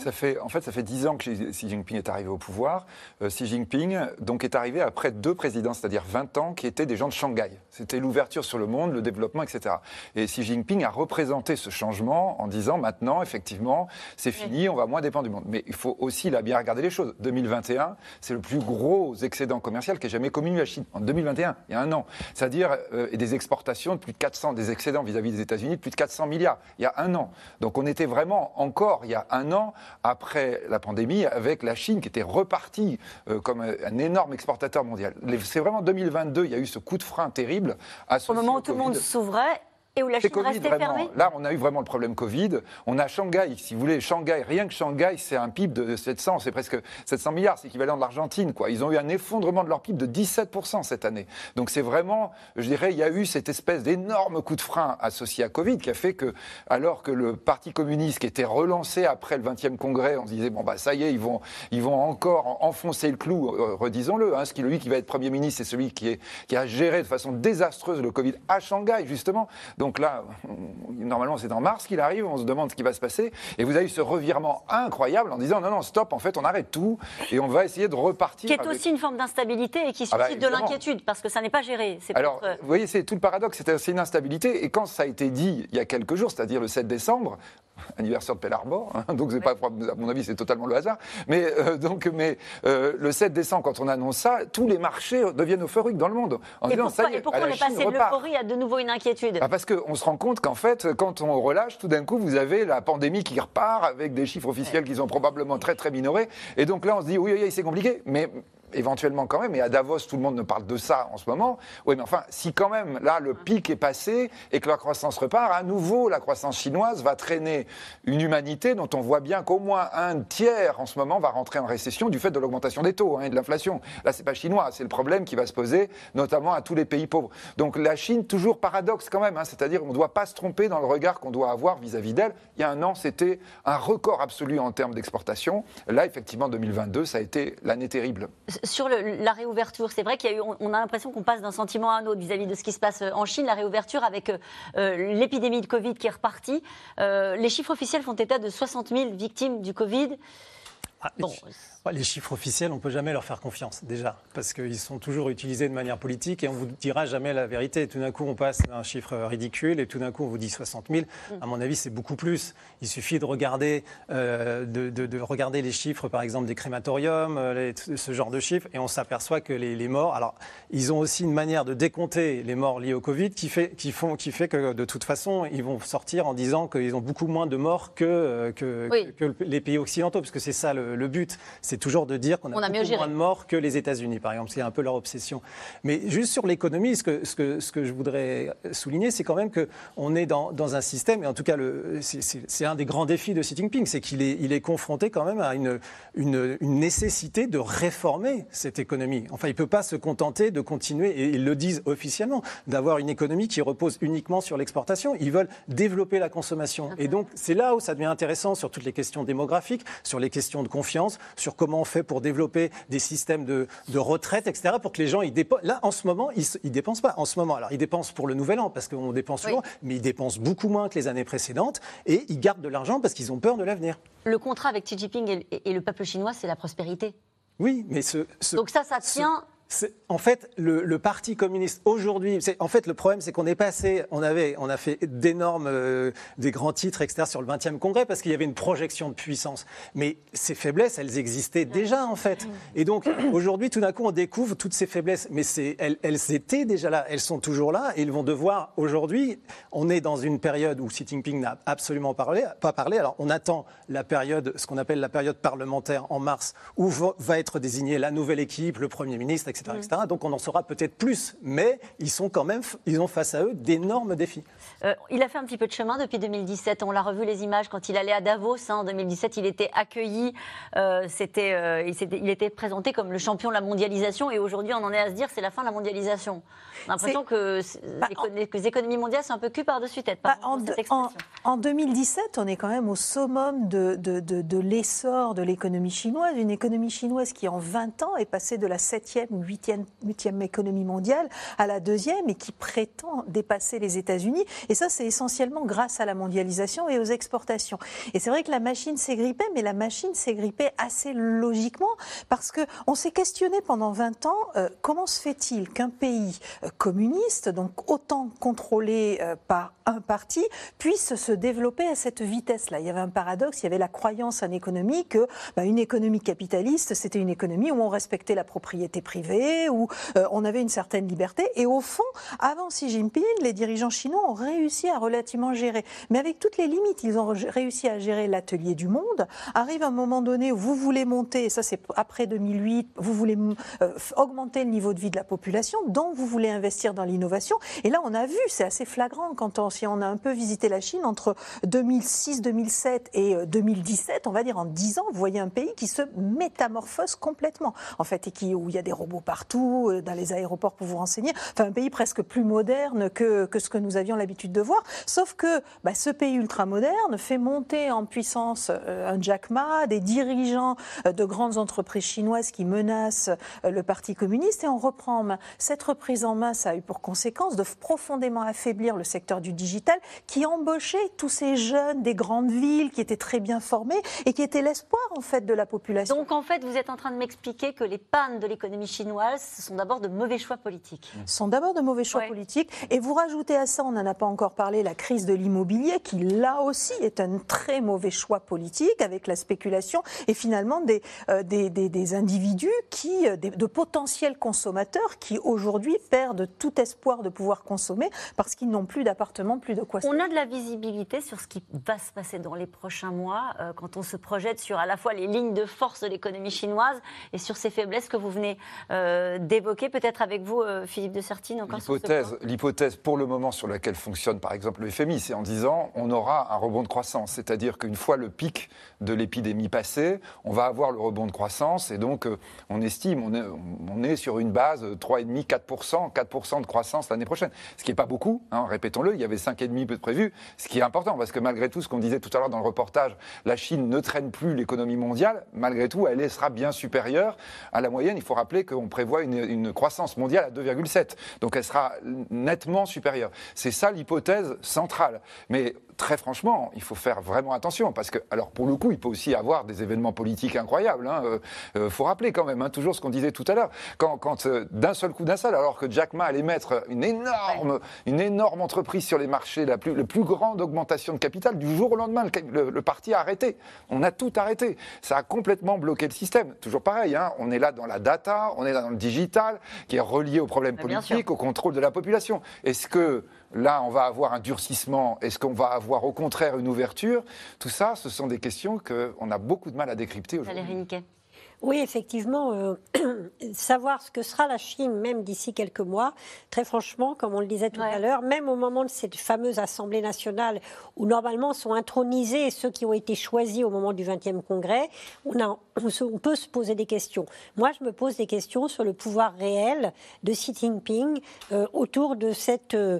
Ça fait, en fait, ça fait 10 ans que Xi Jinping est arrivé au pouvoir. Euh, Xi Jinping donc, est arrivé après deux présidents, c'est-à-dire 20 ans, qui étaient des gens de Shanghai. C'était l'ouverture sur le monde, le développement, etc. Et Xi Jinping a représenté ce changement en disant maintenant, effectivement, c'est fini, on va moins dépendre du monde. Mais il faut aussi là bien regarder les choses. 2021, c'est le plus gros excédent commercial qui ait jamais commis la Chine. En 2021, il y a un an. C'est-à-dire euh, des exportations de plus de 400, des excédents vis-à-vis -vis des États-Unis de plus de 400 milliards. Il y a un an. Donc on était vraiment encore, il y a un un an après la pandémie avec la Chine qui était repartie euh, comme un énorme exportateur mondial. C'est vraiment 2022, il y a eu ce coup de frein terrible. Au moment où tout le monde s'ouvrait, et où la Chine restait fermée Là, on a eu vraiment le problème Covid. On a Shanghai, si vous voulez, Shanghai, rien que Shanghai, c'est un PIB de 700, c'est presque 700 milliards, c'est équivalent de l'Argentine. quoi. Ils ont eu un effondrement de leur PIB de 17% cette année. Donc c'est vraiment, je dirais, il y a eu cette espèce d'énorme coup de frein associé à Covid qui a fait que, alors que le Parti communiste qui était relancé après le 20e congrès, on se disait, bon, bah ça y est, ils vont, ils vont encore enfoncer le clou, euh, redisons-le. Hein, ce qui, lui qui va être Premier ministre, c'est celui qui, est, qui a géré de façon désastreuse le Covid à Shanghai, justement. Donc là, normalement c'est en mars qu'il arrive, on se demande ce qui va se passer. Et vous avez eu ce revirement incroyable en disant non, non, stop, en fait on arrête tout et on va essayer de repartir. Qui est aussi une forme d'instabilité et qui ah bah, suscite de l'inquiétude parce que ça n'est pas géré. Alors, vous voyez, c'est tout le paradoxe, c'est une instabilité. Et quand ça a été dit il y a quelques jours, c'est-à-dire le 7 décembre, anniversaire de Pearl Harbor, hein, donc pas, à mon avis c'est totalement le hasard, mais, euh, donc, mais euh, le 7 décembre, quand on annonce ça, tous les marchés deviennent euphoriques dans le monde. En et, pourquoi, et pourquoi on est passé de l'euphorie à de nouveau une inquiétude? Bah Parce qu'on se rend compte qu'en fait, quand on relâche, tout d'un coup, vous avez la pandémie qui repart avec des chiffres officiels qui sont probablement très très minorés, et donc là on se dit oui, oui, oui c'est compliqué, mais éventuellement quand même, et à Davos, tout le monde ne parle de ça en ce moment. Oui, mais enfin, si quand même, là, le pic est passé et que la croissance repart, à nouveau, la croissance chinoise va traîner une humanité dont on voit bien qu'au moins un tiers en ce moment va rentrer en récession du fait de l'augmentation des taux hein, et de l'inflation. Là, c'est pas chinois, c'est le problème qui va se poser, notamment à tous les pays pauvres. Donc la Chine, toujours paradoxe quand même, hein, c'est-à-dire on ne doit pas se tromper dans le regard qu'on doit avoir vis-à-vis d'elle. Il y a un an, c'était un record absolu en termes d'exportation. Là, effectivement, 2022, ça a été l'année terrible sur la réouverture, c'est vrai qu'il on, a l'impression qu'on passe d'un sentiment à un autre vis-à-vis de ce qui se passe euh, en Chine. La réouverture avec euh, euh, l'épidémie de Covid qui est repartie. les chiffres officiels font état de 60 000 victimes du Covid. Ah, les chiffres officiels, on ne peut jamais leur faire confiance, déjà, parce qu'ils sont toujours utilisés de manière politique et on ne vous dira jamais la vérité. Tout d'un coup, on passe un chiffre ridicule et tout d'un coup, on vous dit 60 000. À mon avis, c'est beaucoup plus. Il suffit de regarder, euh, de, regarder les chiffres, par exemple, des crématoriums, euh, ce genre de chiffres, et on s'aperçoit que les, morts. Alors, ils ont aussi une manière de décompter les morts liés au Covid qui fait, qui font, qui fait que, de toute façon, ils vont sortir en disant qu'ils ont beaucoup moins de morts que, euh, que, que, les pays occidentaux, parce que c'est ça le, le but c'est toujours de dire qu'on a, beaucoup moins de morts que les États-Unis, par exemple. C'est un peu leur obsession. Mais juste sur l'économie, ce que, ce, que, ce que je voudrais souligner, c'est quand même qu'on est dans, dans, un système, et en tout cas, c'est un des grands défis de Xi Jinping, c'est qu'il est, il est confronté quand même à une, une, une, nécessité de réformer cette économie. Enfin, il ne peut pas se contenter de continuer, et ils le disent officiellement, d'avoir une économie qui repose uniquement sur l'exportation. Ils veulent développer la consommation. Et donc, c'est là où ça devient intéressant sur toutes les questions démographiques, sur les questions de confiance, sur comment on fait pour développer des systèmes de, retraite, etc., pour que les gens, ils dépensent. Là, en ce moment, ils ne dépensent pas. En ce moment, alors, ils dépensent pour le nouvel an, parce qu'on dépense souvent, mais ils dépensent beaucoup moins que les années précédentes, et ils gardent de l'argent parce qu'ils ont peur de l'avenir. Le contrat avec Xi Jinping et, le peuple chinois, c'est la prospérité. Oui, mais ce, Donc ça, ça tient en fait, le, Parti communiste aujourd'hui, en fait, le problème, c'est qu'on est passé, on avait, on a fait d'énormes, euh, des grands titres, etc., sur le 20e congrès parce qu'il y avait une projection de puissance. Mais ces faiblesses, elles existaient déjà, en fait. Et donc, aujourd'hui, tout d'un coup, on découvre toutes ces faiblesses. Mais elles, elles étaient déjà là, elles sont toujours là, et ils vont devoir, aujourd'hui, on est dans une période où Xi Jinping n'a absolument parlé, pas parlé. Alors, on attend la période, ce qu'on appelle la période parlementaire en mars, où va être désignée la nouvelle équipe, le Premier ministre, etc. Donc on en saura peut-être plus, mais ils sont quand même, ils ont face à eux d'énormes défis. Euh, il a fait un petit peu de chemin depuis 2017. On l'a revu les images quand il allait à Davos hein, en 2017. Il était accueilli, euh, c'était, euh, il, était présenté comme le champion de la mondialisation. Et aujourd'hui, on en est à se dire c'est la fin de la mondialisation. On a l'impression que, bah, les économies mondiales sont un peu cul par-dessus tête. Bah, en, 2017, on est quand même au summum de, de, de l'essor de l'économie chinoise. Une économie chinoise qui, en 20 ans, est passée de la 7e 8e, économie mondiale à la deuxième et qui prétend dépasser les États-Unis. Et ça, c'est essentiellement grâce à la mondialisation et aux exportations. Et c'est vrai que la machine s'est grippée, mais la machine s'est grippée assez logiquement parce qu'on s'est questionné pendant 20 ans euh, comment se fait-il qu'un pays euh, communiste, donc autant contrôlé euh, par un parti, puisse se développer à cette vitesse-là? Il y avait un paradoxe, il y avait la croyance en économie que bah, une économie capitaliste, c'était une économie où on respectait la propriété privée, où euh, on avait une certaine liberté. Et au fond, avant Xi Jinping, les dirigeants chinois ont réussi à relativement gérer. Mais avec toutes les limites, ils ont réussi à gérer l'atelier du monde. Arrive un moment donné où vous voulez monter, et ça c'est après 2008, vous voulez euh, augmenter le niveau de vie de la population, donc vous voulez investir dans l'innovation. Et là, on a vu, c'est assez flagrant quand si on a un peu visité la Chine entre 2006, 2007 et 2017, euh, on va dire en 10 ans, vous voyez un pays qui se métamorphose complètement, en fait, et où il y a des robots partout, euh, dans les aéroports pour vous renseigner. Enfin, un pays presque plus moderne que, que ce que nous avions l'habitude de voir. Sauf que bah, ce pays ultra-moderne fait monter en puissance euh, un Jack Ma, des dirigeants euh, de grandes entreprises chinoises qui menacent le Parti communiste et on reprend en main. Cette reprise en main, ça a eu pour conséquence de profondément affaiblir le secteur du digital qui embauchait tous ces jeunes des grandes villes qui étaient très bien formés et qui étaient l'espoir en fait de la population. Donc en fait, vous êtes en train de m'expliquer que les pannes de l'économie chinoise ce sont d'abord de mauvais choix politiques. Ce sont d'abord de mauvais choix politiques. Et vous rajoutez à ça, on n'en a pas encore parlé, la crise de l'immobilier, qui là aussi est un très mauvais choix politique avec la spéculation et finalement des, euh, des, des, individus qui, euh, de potentiels consommateurs qui aujourd'hui perdent tout espoir de pouvoir consommer parce qu'ils n'ont plus d'appartement, plus de quoi. On a de la visibilité sur ce qui va se passer dans les prochains mois euh, quand on se projette sur à la fois les lignes de force de l'économie chinoise et sur ces faiblesses que vous venez d'évoquer, peut-être avec vous, euh, Philippe de Sertine, L'hypothèse, l'hypothèse pour le moment sur laquelle fonctionne par exemple le FMI, c'est en disant on aura un rebond de croissance, c'est-à-dire qu'une fois le pic de l'épidémie passé, on va avoir le rebond de croissance et donc euh, on estime, on est, on est sur une base 3,5, 4%, 4% de croissance l'année prochaine, ce qui n'est pas beaucoup, hein, répétons-le, il y avait 5,5 peu de prévu, ce qui est important parce que malgré tout, ce qu'on disait tout à l'heure dans le reportage, la Chine ne traîne plus l'économie mondiale, malgré tout, elle sera bien supérieure à la moyenne. Il faut rappeler qu'on prévoit une, une croissance mondiale à 2,7. Donc elle sera nettement supérieure. C'est ça l'hypothèse centrale. Mais très franchement, il faut faire vraiment attention parce que, alors pour le coup, il peut aussi y avoir des événements politiques incroyables. Il hein. euh, euh, faut rappeler quand même, hein, toujours ce qu'on disait tout à l'heure, quand, quand euh, d'un seul coup d'un seul, alors que Jack Ma allait mettre une énorme, une énorme entreprise sur les marchés, la plus, plus grande augmentation de capital, du jour au lendemain, le, parti a arrêté. On a tout arrêté. Ça a complètement bloqué le système. Toujours pareil, hein, on est là dans la data, on est là dans le digital, qui est relié aux problèmes politiques, au contrôle de la population. Est-ce que Là, on va avoir un durcissement. Est-ce qu'on va avoir au contraire une ouverture? Tout ça, ce sont des questions qu'on a beaucoup de mal à décrypter aujourd'hui. Oui, effectivement, euh, savoir ce que sera la Chine, même d'ici quelques mois, très franchement, comme on le disait tout à l'heure, même au moment de cette fameuse Assemblée nationale, où normalement sont intronisés ceux qui ont été choisis au moment du 20e congrès, on, a, on, peut se poser des questions. Moi, je me pose des questions sur le pouvoir réel de Xi Jinping euh, autour de cette, euh,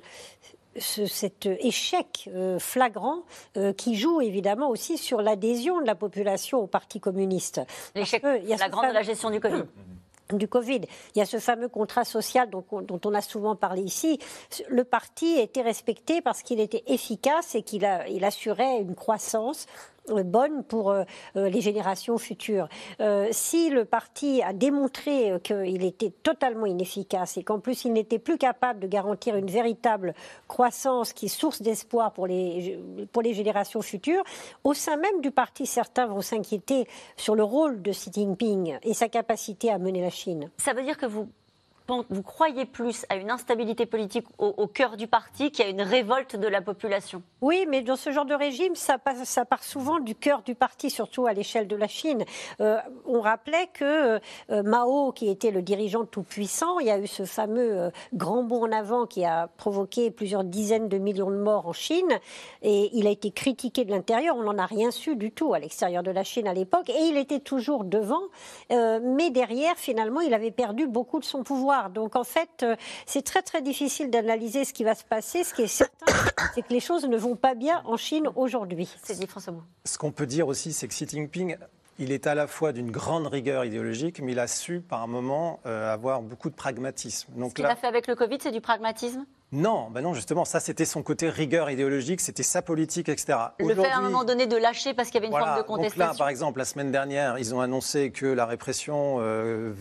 cet échec euh, flagrant euh, qui joue évidemment aussi sur l'adhésion de la population au Parti communiste. L'échec flagrant de la gestion du Covid du Covid. Il y a ce fameux contrat social dont, dont, on a souvent parlé ici. Le parti était respecté parce qu'il était efficace et qu'il il assurait une croissance euh, bonne pour euh, euh, les générations futures. si le parti a démontré qu'il était totalement inefficace et qu'en plus il n'était plus capable de garantir une véritable croissance qui est source d'espoir pour les, pour les générations futures, au sein même du parti, certains vont s'inquiéter sur le rôle de Xi Jinping et sa capacité à mener la Chine. Ça veut dire que vous vous croyez plus à une instabilité politique au, cœur du parti qu'à une révolte de la population? Oui, mais dans ce genre de régime, ça, part souvent du cœur du parti, surtout à l'échelle de la Chine. Euh, on rappelait que euh, Mao, qui était le dirigeant tout-puissant, il y a eu ce fameux euh, grand bond en avant qui a provoqué plusieurs dizaines de millions de morts en Chine, et il a été critiqué de l'intérieur. On n'en a rien su du tout à l'extérieur de la Chine à l'époque, et il était toujours devant, mais derrière, finalement, il avait perdu beaucoup de son pouvoir. Donc en fait, euh, c'est très très difficile d'analyser ce qui va se passer. Ce qui est certain, c'est que les choses ne vont pas bien en Chine aujourd'hui. C'est dit François Ce qu'on peut dire aussi, c'est que Xi Jinping il est à la fois d'une grande rigueur idéologique, mais il a su par un moment euh, avoir beaucoup de pragmatisme. Donc Ce qu'il a fait avec le Covid, c'est du pragmatisme? Non, ben non, justement, ça c'était son côté rigueur idéologique, c'était sa politique, etc. Le fait à un moment donné de lâcher parce qu'il y avait une forme de contestation. Donc là, par exemple, la semaine dernière, ils ont annoncé que la répression euh,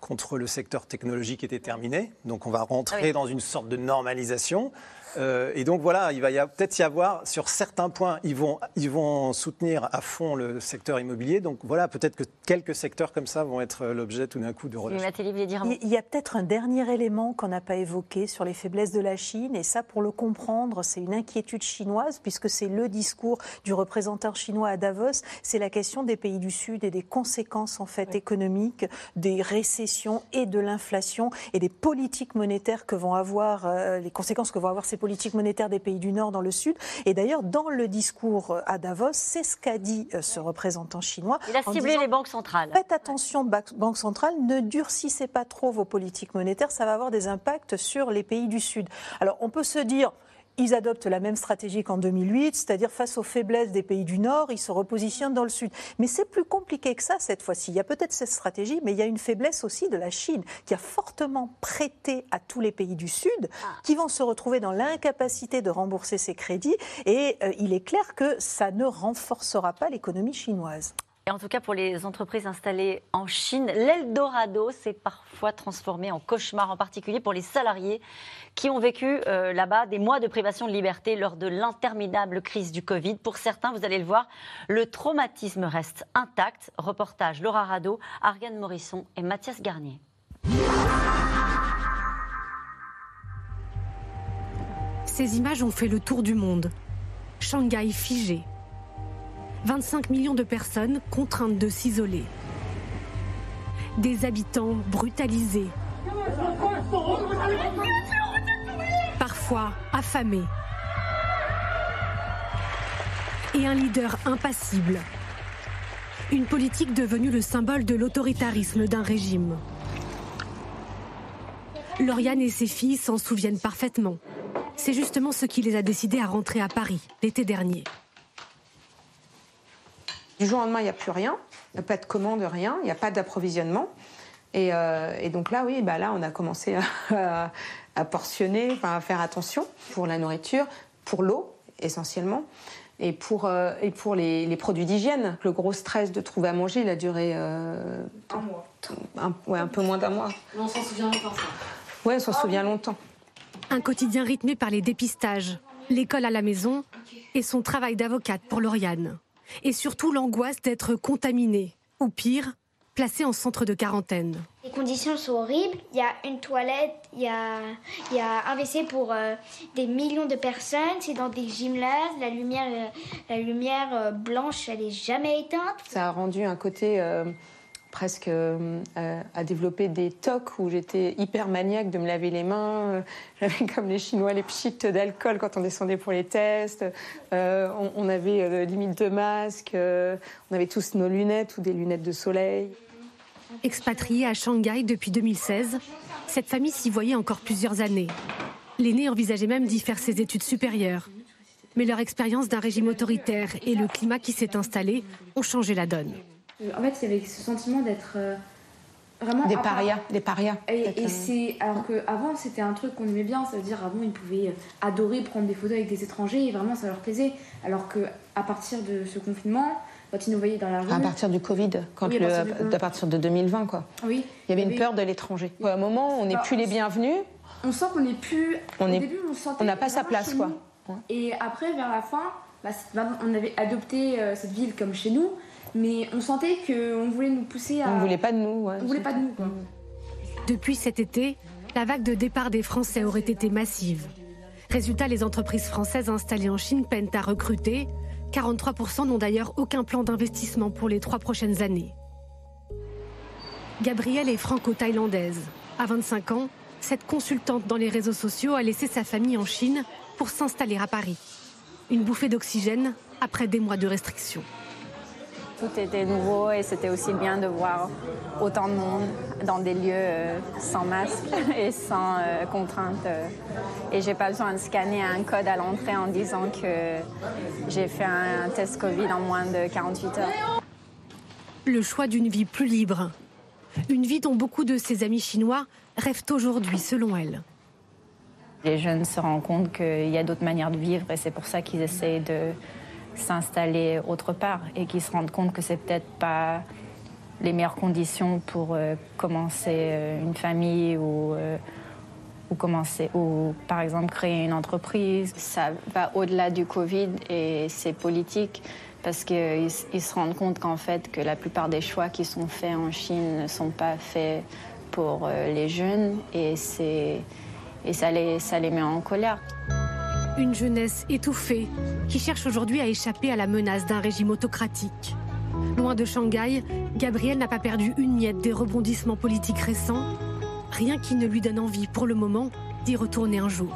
contre le secteur technologique était terminée. Donc on va rentrer ah dans une sorte de normalisation. Euh, et donc voilà, il va peut-être y avoir, sur certains points, ils vont, ils vont soutenir à fond le secteur immobilier. Donc voilà, peut-être que quelques secteurs comme ça vont être l'objet tout d'un coup de relâche. Il y a peut-être un dernier élément qu'on n'a pas évoqué sur les faiblesses de la Chine. Et ça, pour le comprendre, c'est une inquiétude chinoise, puisque c'est le discours du représentant chinois à Davos. C'est la question des pays du Sud et des conséquences en fait économiques, des récessions et de l'inflation et des politiques monétaires que vont avoir, euh, les conséquences que vont avoir ces politique monétaire des pays du Nord dans le Sud. Et d'ailleurs, dans le discours à Davos, c'est ce qu'a dit euh, ce représentant chinois. Il a ciblé les banques centrales. Faites attention, banques centrales, ne durcissez pas trop vos politiques monétaires, ça va avoir des impacts sur les pays du Sud. Alors, on peut se dire, ils adoptent la même stratégie qu'en 2008, c'est-à-dire face aux faiblesses des pays du Nord, ils se repositionnent dans le Sud. Mais c'est plus compliqué que ça cette fois-ci. Il y a peut-être cette stratégie, mais il y a une faiblesse aussi de la Chine, qui a fortement prêté à tous les pays du Sud, ah. qui vont se retrouver dans l'incapacité de rembourser ces crédits. Et euh, il est clair que ça ne renforcera pas l'économie chinoise. Et en tout cas, pour les entreprises installées en Chine, l'Eldorado s'est parfois transformé en cauchemar, en particulier pour les salariés qui ont vécu euh, là-bas des mois de privation de liberté lors de l'interminable crise du Covid. Pour certains, vous allez le voir, le traumatisme reste intact. Reportage Laura Rado, Ariane Morisson et Mathias Garnier. Ces images ont fait le tour du monde. Shanghai figé, 25 millions de personnes contraintes de s'isoler. Des habitants brutalisés. Parfois affamés. Et un leader impassible. Une politique devenue le symbole de l'autoritarisme d'un régime. Lauriane et ses filles s'en souviennent parfaitement. C'est justement ce qui les a décidés à rentrer à Paris l'été dernier. Du jour au lendemain, il n'y a plus rien. Il n'y a pas de commande, rien. Il n'y a pas d'approvisionnement. Et, donc là, oui, bah là, on a commencé à, à portionner, enfin, à faire attention pour la nourriture, pour l'eau essentiellement et pour, euh, et pour les, produits d'hygiène. Le gros stress de trouver à manger, il a duré euh, un mois. Un, ouais, un peu moins d'un mois. on s'en souvient longtemps, ça. Oui, on s'en ah souvient longtemps. Un quotidien rythmé par les dépistages, l'école à la maison et son travail d'avocate pour Lauriane. Et surtout l'angoisse d'être contaminée, ou pire, placée en centre de quarantaine. Les conditions sont horribles. Il y a une toilette, il y a, il y a un WC pour euh, des millions de personnes. C'est dans des gymnases. La lumière, euh, la lumière euh, blanche, elle n'est jamais éteinte. Ça a rendu un côté presque à développer des tocs où j'étais hyper maniaque de me laver les mains. J'avais comme les Chinois les pchites d'alcool quand on descendait pour les tests. on, on, avait limite de masque. on avait tous nos lunettes ou des lunettes de soleil. Expatriée à Shanghai depuis 2016, cette famille s'y voyait encore plusieurs années. L'aîné envisageait même d'y faire ses études supérieures. Mais leur expérience d'un régime autoritaire et le climat qui s'est installé ont changé la donne. En fait, il y avait ce sentiment d'être euh, vraiment des parias, des parias. Et, euh, c'est alors qu'avant c'était un truc qu'on aimait bien, ça veut dire avant ils pouvaient adorer prendre des photos avec des étrangers et vraiment ça leur plaisait. Alors que à partir de ce confinement, quand ils nous voyaient dans la rue. À partir du Covid, quand à, partir de 2020, quoi. Oui. Il y avait une peur de l'étranger. À un moment, on n'est bah, plus les bienvenus. On sent qu'on n'est plus. On est... on n'a pas sa place, quoi. Et après, vers la fin, bah, on avait adopté euh, cette ville comme chez nous, mais on sentait qu'on voulait nous pousser à. On voulait pas de nous. Ouais, on voulait pas de nous. Depuis cet été, la vague de départ des Français aurait été massive. Résultat, les entreprises françaises installées en Chine peinent à recruter, 43% n'ont d'ailleurs aucun plan d'investissement pour les trois prochaines années. Gabrielle est franco-thaïlandaise. À 25 ans, cette consultante dans les réseaux sociaux a laissé sa famille en Chine pour s'installer à Paris. Une bouffée d'oxygène après des mois de restrictions. Tout était nouveau et c'était aussi bien de voir autant de monde dans des lieux euh, sans masque et sans euh, contrainte. Euh. Et j'ai pas besoin de scanner un code à l'entrée en disant que j'ai fait un test Covid en moins de 48 heures. Le choix d'une vie plus libre. Une vie dont beaucoup de ses amis chinois rêvent aujourd'hui, selon elle. Les jeunes se rendent compte qu'il y a d'autres manières de vivre et c'est pour ça qu'ils essayent de s'installer autre part et qui se rendent compte que c'est peut-être pas les meilleures conditions pour euh, commencer euh, une famille ou, euh, ou commencer ou par exemple créer une entreprise. Ça va au-delà du Covid et c'est politique parce qu'ils se rendent compte qu'en fait que la plupart des choix qui sont faits en Chine ne sont pas faits pour les jeunes et, et ça, les, ça les met en colère. Une jeunesse étouffée qui cherche aujourd'hui à échapper à la menace d'un régime autocratique. Loin de Shanghai, Gabriel n'a pas perdu une miette des rebondissements politiques récents, rien qui ne lui donne envie pour le moment d'y retourner un jour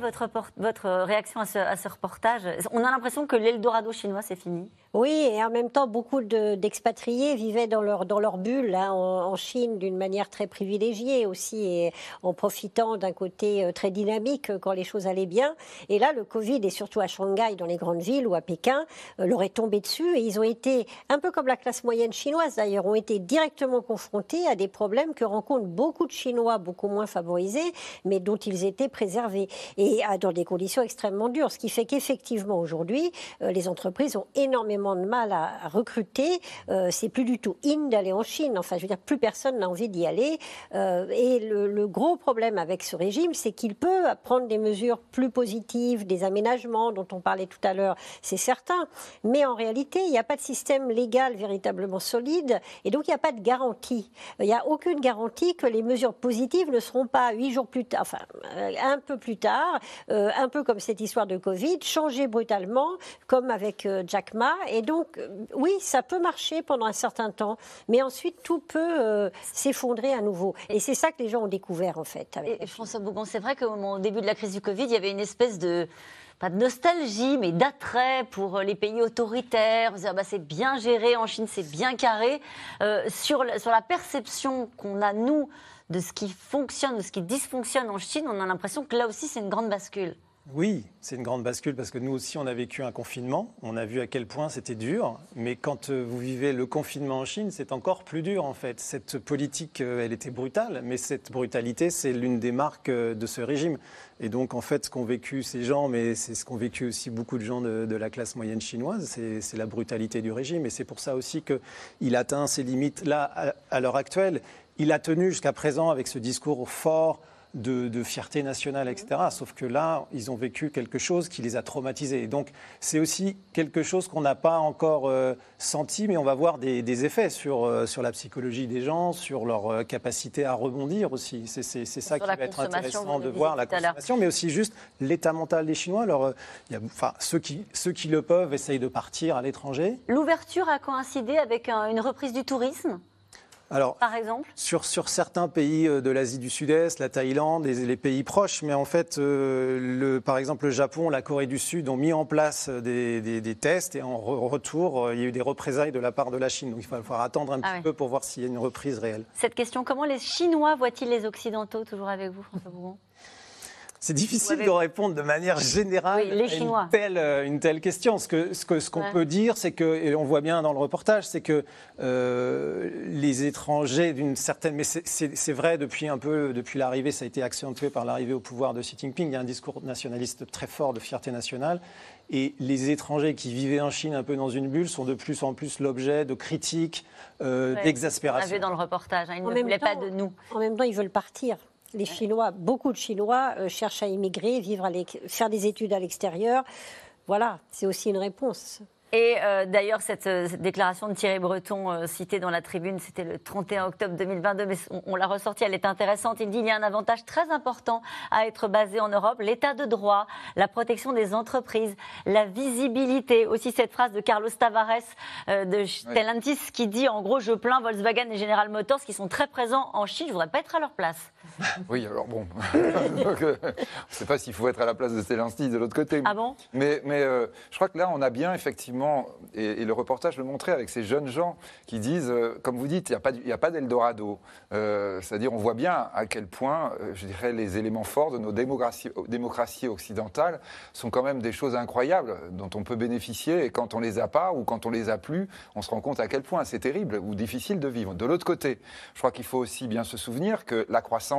votre, votre réaction à ce, reportage. On a l'impression que l'Eldorado chinois, c'est fini. Oui, et en même temps, beaucoup d'expatriés vivaient dans leur, bulle hein, en, Chine d'une manière très privilégiée aussi, en profitant d'un côté euh, très dynamique quand les choses allaient bien. Et là, le Covid, et surtout à Shanghai, dans les grandes villes ou à Pékin, euh, leur est tombé dessus, et ils ont été, un peu comme la classe moyenne chinoise d'ailleurs, ont été directement confrontés à des problèmes que rencontrent beaucoup de Chinois, beaucoup moins favorisés, mais dont ils étaient préservés et dans des conditions extrêmement dures. Ce qui fait qu'effectivement, aujourd'hui, euh, les entreprises ont énormément de mal à, recruter. Euh, c'est plus du tout in d'aller en Chine. Enfin, je veux dire, plus personne n'a envie d'y aller. Euh, et le, gros problème avec ce régime, c'est qu'il peut prendre des mesures plus positives, des aménagements dont on parlait tout à l'heure, c'est certain. Mais en réalité, il n'y a pas de système légal véritablement solide. Et donc, il n'y a pas de garantie. Il n'y a aucune garantie que les mesures positives ne seront pas huit jours plus tard, enfin, un peu plus tard, euh, un peu comme cette histoire de Covid, changer brutalement, comme avec euh, Jack Ma. Et donc, euh, oui, ça peut marcher pendant un certain temps, mais ensuite tout peut s'effondrer à nouveau. Et c'est ça que les gens ont découvert, en fait. et François Bougon, c'est vrai qu'au début de la crise du Covid, il y avait une espèce de pas de nostalgie, mais d'attrait pour les pays autoritaires. Ah bah, c'est bien géré en Chine, c'est bien carré. sur, sur la perception qu'on a, nous, de ce qui fonctionne, de ce qui dysfonctionne en Chine, on a l'impression que là aussi, c'est une grande bascule. Oui, c'est une grande bascule parce que nous aussi, on a vécu un confinement. On a vu à quel point c'était dur. Mais quand euh, vous vivez le confinement en Chine, c'est encore plus dur en fait. Cette politique, euh, elle était brutale, mais cette brutalité, c'est l'une des marques euh, de ce régime. Et donc, en fait, ce qu'ont vécu ces gens, mais c'est ce qu'ont vécu aussi beaucoup de gens de, la classe moyenne chinoise, c'est la brutalité du régime. Et c'est pour ça aussi qu'il atteint ses limites là, à l'heure actuelle. Il a tenu jusqu'à présent avec ce discours fort de, fierté nationale, etc. Sauf que là, ils ont vécu quelque chose qui les a traumatisés. Et donc, c'est aussi quelque chose qu'on n'a pas encore euh, senti, mais on va voir des, effets sur, euh, sur la psychologie des gens, sur leur euh, capacité à rebondir aussi. C'est ça qui va être intéressant de voir, la consommation, mais aussi juste l'état mental des Chinois. Alors, y a, enfin, ceux, qui, ceux qui le peuvent essayent de partir à l'étranger. L'ouverture a coïncidé avec une reprise du tourisme? Alors, par exemple sur, sur certains pays euh, de l'Asie du Sud-Est, la Thaïlande et les pays proches, mais en fait, euh, le, par exemple, le Japon, la Corée du Sud ont mis en place des, des, tests et en retour, euh, il y a eu des représailles de la part de la Chine. Donc il va falloir attendre un ah petit peu pour voir s'il y a une reprise réelle. Cette question, comment les Chinois voient-ils les Occidentaux Toujours avec vous, François Bougon? C'est difficile de répondre de manière générale à euh, une telle, question. Ce qu'on ce ce qu'on peut dire, c'est que, et on voit bien dans le reportage, c'est que euh, les étrangers, d'une certaine. Mais c'est vrai depuis un peu, depuis l'arrivée, ça a été accentué par l'arrivée au pouvoir de Xi Jinping. Il y a un discours nationaliste très fort de fierté nationale. Et les étrangers qui vivaient en Chine un peu dans une bulle sont de plus en plus l'objet de critiques, euh, d'exaspération. On l'a vu dans le reportage, hein, ils ne voulaient pas de nous. En même temps, ils veulent partir les Chinois, beaucoup de Chinois euh, cherchent à immigrer, vivre faire des études à l'extérieur. Voilà, c'est aussi une réponse. Et euh, d'ailleurs, cette, euh, cette, déclaration de Thierry Breton euh, citée dans la tribune, c'était le 31 octobre 2022, mais on, l'a ressortie, elle est intéressante. Il dit qu'il y a un avantage très important à être basé en Europe, l'état de droit, la protection des entreprises, la visibilité. Aussi cette phrase de Carlos Tavares de Stellantis qui dit en gros, je plains Volkswagen et General Motors qui sont très présents en Chine, je voudrais pas être à leur place. Oui, alors bon, on ne sait pas s'il faut être à la place de Stellantis de l'autre côté. Ah bon? Mais, mais je crois que là, on a bien effectivement et, le reportage le montrait avec ces jeunes gens qui disent, euh, comme vous dites, il n'y a pas d'Eldorado. Euh, c'est-à-dire, on voit bien à quel point, euh, je dirais, les éléments forts de nos démocraties, démocraties, occidentales sont quand même des choses incroyables dont on peut bénéficier. Et quand on les a pas ou quand on les a plus, on se rend compte à quel point c'est terrible ou difficile de vivre. De l'autre côté, je crois qu'il faut aussi bien se souvenir que la croissance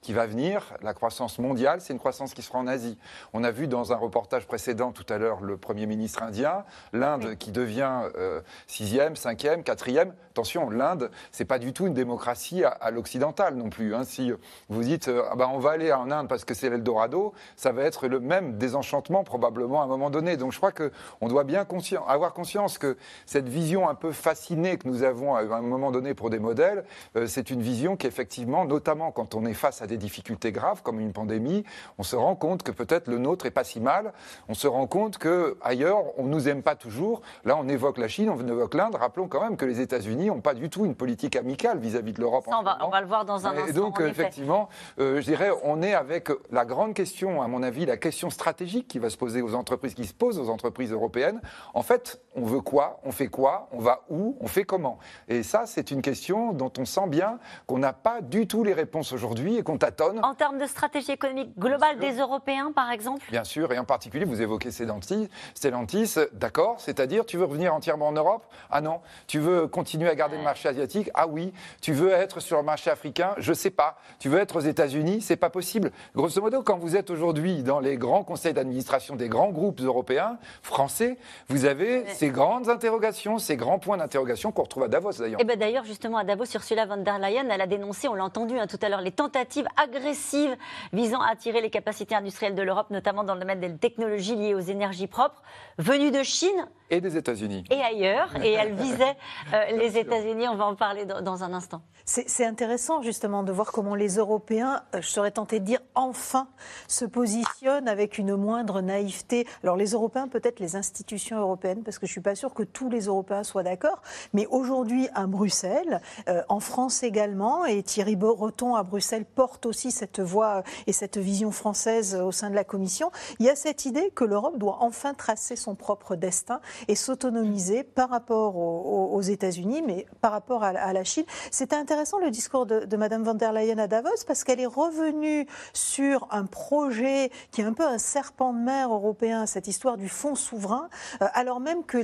qui va venir, la croissance mondiale, c'est une croissance qui sera en Asie. On a vu dans un reportage précédent tout à l'heure le Premier ministre indien l'Inde qui devient euh, sixième, cinquième, quatrième. Attention, l'Inde, c'est pas du tout une démocratie à, l'occidental non plus. Hein. Si vous dites, ben on va aller en Inde parce que c'est l'Eldorado, ça va être le même désenchantement probablement à un moment donné. Donc je crois qu'on doit bien avoir conscience que cette vision un peu fascinée que nous avons à un moment donné pour des modèles, euh, c'est une vision qui effectivement, notamment quand on est face à des difficultés graves comme une pandémie, on se rend compte que peut-être le nôtre est pas si mal. On se rend compte que ailleurs on nous aime pas toujours. Là, on évoque la Chine, on évoque l'Inde. Rappelons quand même que les États-Unis n'ont pas du tout une politique amicale vis-à-vis de l'Europe. On, on, va le voir dans un instant. Et donc, effectivement, euh, je dirais, on est avec la grande question, à mon avis, la question stratégique qui va se poser aux entreprises, qui se pose aux entreprises européennes. En fait, on veut quoi? On fait quoi? On va où? On fait comment? Et ça, c'est une question dont on sent bien qu'on n'a pas du tout les réponses aujourd'hui et qu'on tâtonne. En termes de stratégie économique globale des Européens, par exemple? Bien sûr, et en particulier, vous évoquez Stellantis. Stellantis, d'accord, c'est-à-dire tu veux revenir entièrement en Europe? Ah non. Tu veux continuer à garder le marché asiatique Ah oui. Tu veux être sur le marché africain? Je sais pas. Tu veux être aux États-Unis? C'est pas possible. Grosso modo, quand vous êtes aujourd'hui dans les grands conseils d'administration des grands groupes européens, français, vous avez ces grandes interrogations, ces grands points d'interrogation qu'on retrouve à Davos d'ailleurs. Et eh ben d'ailleurs, justement, à Davos, Ursula von der Leyen, elle a dénoncé, on l'a entendu hein, tout à l'heure, les tentatives agressives visant à attirer les capacités industrielles de l'Europe, notamment dans le domaine des technologies liées aux énergies propres, venues de Chine et des États-Unis. Et ailleurs. Et elle visait euh, les États-Unis. On va en parler dans, un instant. C'est intéressant justement de voir comment les Européens, euh, je serais tenté de dire enfin, se positionnent avec une moindre naïveté. Alors les Européens, peut-être les institutions européennes, parce que je ne suis pas sûre que tous les Européens soient d'accord. Mais aujourd'hui, à Bruxelles, euh, en France également, et Thierry Breton à, Bruxelles porte aussi cette voix et cette vision française au sein de la Commission. Il y a cette idée que l'Europe doit enfin tracer son propre destin et s'autonomiser par rapport aux, États-Unis, mais par rapport à, la Chine. C'était intéressant le discours de, de Mme von der Leyen à Davos parce qu'elle est revenue sur un projet qui est un peu un serpent de mer européen, cette histoire du fonds souverain, euh, alors même que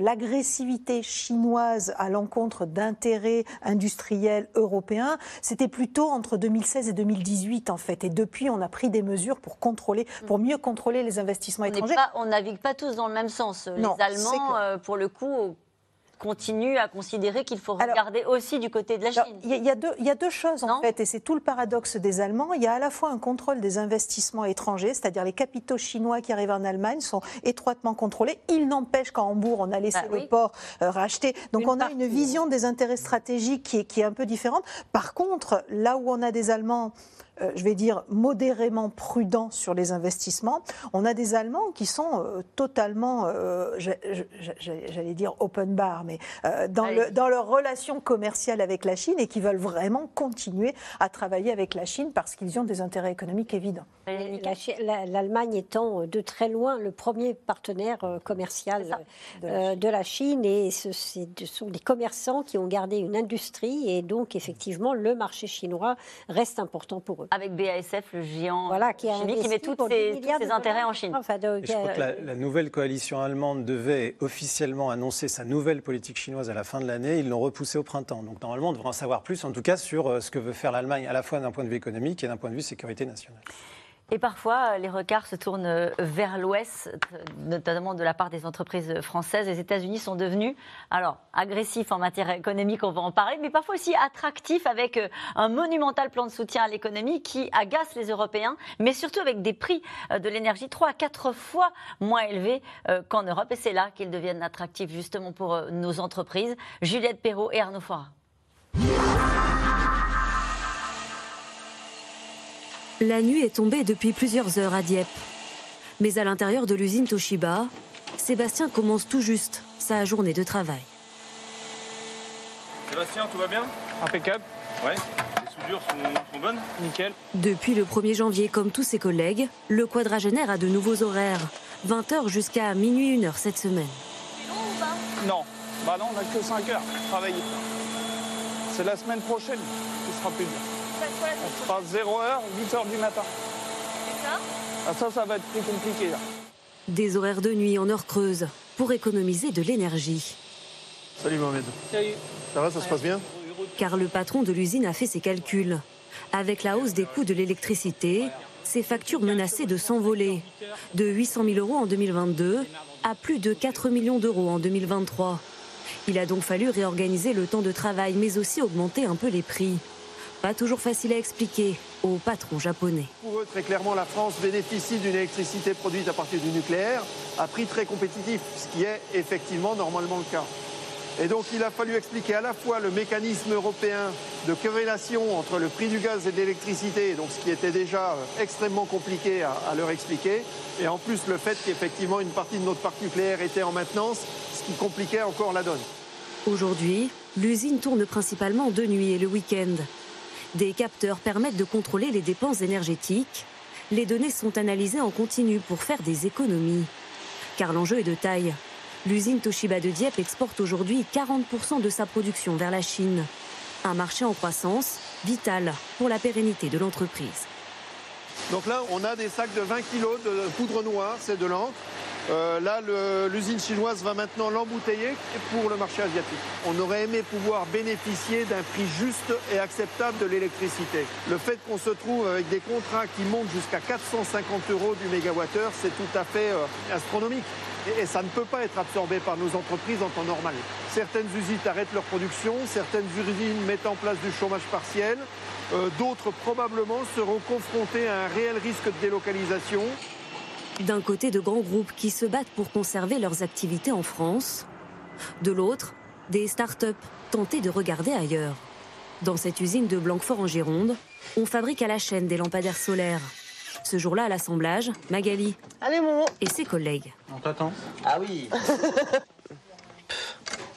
l'agressivité chinoise à l'encontre d'intérêts industriels européens, c'était plutôt entre 2016 et 2018 en fait. Et depuis, on a pris des mesures pour contrôler, pour mieux contrôler les investissements étrangers. on navigue pas tous dans le même sens. les Allemands, euh, pour le coup, continue à considérer qu'il faut regarder aussi du côté de la Chine. Il y, y, a deux choses en fait, et c'est tout le paradoxe des Allemands. Il y a à la fois un contrôle des investissements étrangers, c'est-à-dire les capitaux chinois qui arrivent en Allemagne sont étroitement contrôlés. Il n'empêche qu'en Hambourg, on a laissé bah le port euh, racheter. Donc on a une vision des intérêts stratégiques qui est, qui est un peu différente. Par contre, là où on a des Allemands euh, je vais dire, modérément prudents sur les investissements. On a des Allemands qui sont euh, totalement, euh, j'allais dire open bar, mais dans, le, dans leur relation commerciale avec la Chine et qui veulent vraiment continuer à travailler avec la Chine parce qu'ils ont des intérêts économiques évidents. L'Allemagne étant de très loin le premier partenaire commercial de la Chine et ce, sont des commerçants qui ont gardé une industrie et donc effectivement le marché chinois reste important pour eux. Avec BASF, le géant qui, chimique, qui met tous ses, intérêts en Chine. je crois que la, nouvelle coalition allemande devait officiellement annoncer sa nouvelle politique chinoise à la fin de l'année. Ils l'ont repoussé au printemps. Donc normalement, on devrait en savoir plus, en tout cas, sur euh, ce que veut faire l'Allemagne, à la fois d'un point de vue économique et d'un point de vue sécurité nationale. Et parfois, les regards se tournent euh, vers l'Ouest, notamment de la part des entreprises françaises. Les États-Unis sont devenus, alors, agressifs en matière économique, on va en parler, mais parfois aussi attractifs avec euh, un monumental plan de soutien à l'économie qui agace les Européens, mais surtout avec des prix euh, de l'énergie 3 à 4 fois moins élevés qu'en Europe. Et c'est là qu'ils deviennent attractifs justement pour nos entreprises. Juliette Perrault et Arnaud Fora. La nuit est tombée depuis plusieurs heures à Dieppe. Mais à l'intérieur de l'usine Toshiba, Sébastien commence tout juste sa journée de travail. Sébastien, tout va bien? Impeccable. Ouais. Les soudures sont, bonnes? Nickel. Depuis le 1er janvier, comme tous ses collègues, le quadragénaire a de nouveaux horaires. 20h jusqu'à minuit 1h cette semaine. C'est long ou pas Non. Bah non, on n'a que 5 heures travailler. C'est la semaine prochaine qui sera plus dur. On sera 0h, 8h du matin. Et ça? Ah, Ça, ça va être plus compliqué. Des horaires de nuit en heure creuse pour économiser de l'énergie. Salut Mohamed. Salut. Ça va, ça se passe bien? Car le patron de l'usine a fait ses calculs. Avec la hausse des coûts de l'électricité, ses factures menaçaient de s'envoler. De 800 000 euros en 2022 à plus de 4 millions d'euros en 2023. Il a donc fallu réorganiser le temps de travail, mais aussi augmenter un peu les prix. Pas toujours facile à expliquer aux patrons japonais. Pour eux, très clairement, la France bénéficie d'une électricité produite à partir du nucléaire à prix très compétitif, ce qui est effectivement normalement le cas. Et donc il a fallu expliquer à la fois le mécanisme européen de corrélation entre le prix du gaz et de l'électricité, donc ce qui était déjà euh, extrêmement compliqué à, à leur expliquer, et en plus le fait qu'effectivement une partie de notre parc nucléaire était en maintenance, ce qui compliquait encore la donne. Aujourd'hui, l'usine tourne principalement de nuit et le week-end. Des capteurs permettent de contrôler les dépenses énergétiques. Les données sont analysées en continu pour faire des économies. Car l'enjeu est de taille. L'usine Toshiba de Dieppe exporte aujourd'hui 40% de sa production vers la Chine. Un marché en croissance, vital pour la pérennité de l'entreprise. Donc là, on a des sacs de 20 kg de poudre noire, c'est de l'encre. Euh, là, l'usine chinoise va maintenant l'embouteiller pour le marché asiatique. On aurait aimé pouvoir bénéficier d'un prix juste et acceptable de l'électricité. Le fait qu'on se trouve avec des contrats qui montent jusqu'à 450 euros du mégawattheure, c'est tout à fait euh, astronomique. Et, ça ne peut pas être absorbé par nos entreprises en temps normal. Certaines usines arrêtent leur production, certaines usines mettent en place du chômage partiel, euh, d'autres probablement seront confrontées à un réel risque de délocalisation. D'un côté, de grands groupes qui se battent pour conserver leurs activités en France. De l'autre, des start-up tentées de regarder ailleurs. Dans cette usine de Blanquefort en Gironde, on fabrique à la chaîne des lampadaires solaires. Ce jour-là, à l'assemblage, Magali Allez, et ses collègues. On t'attend. Ah oui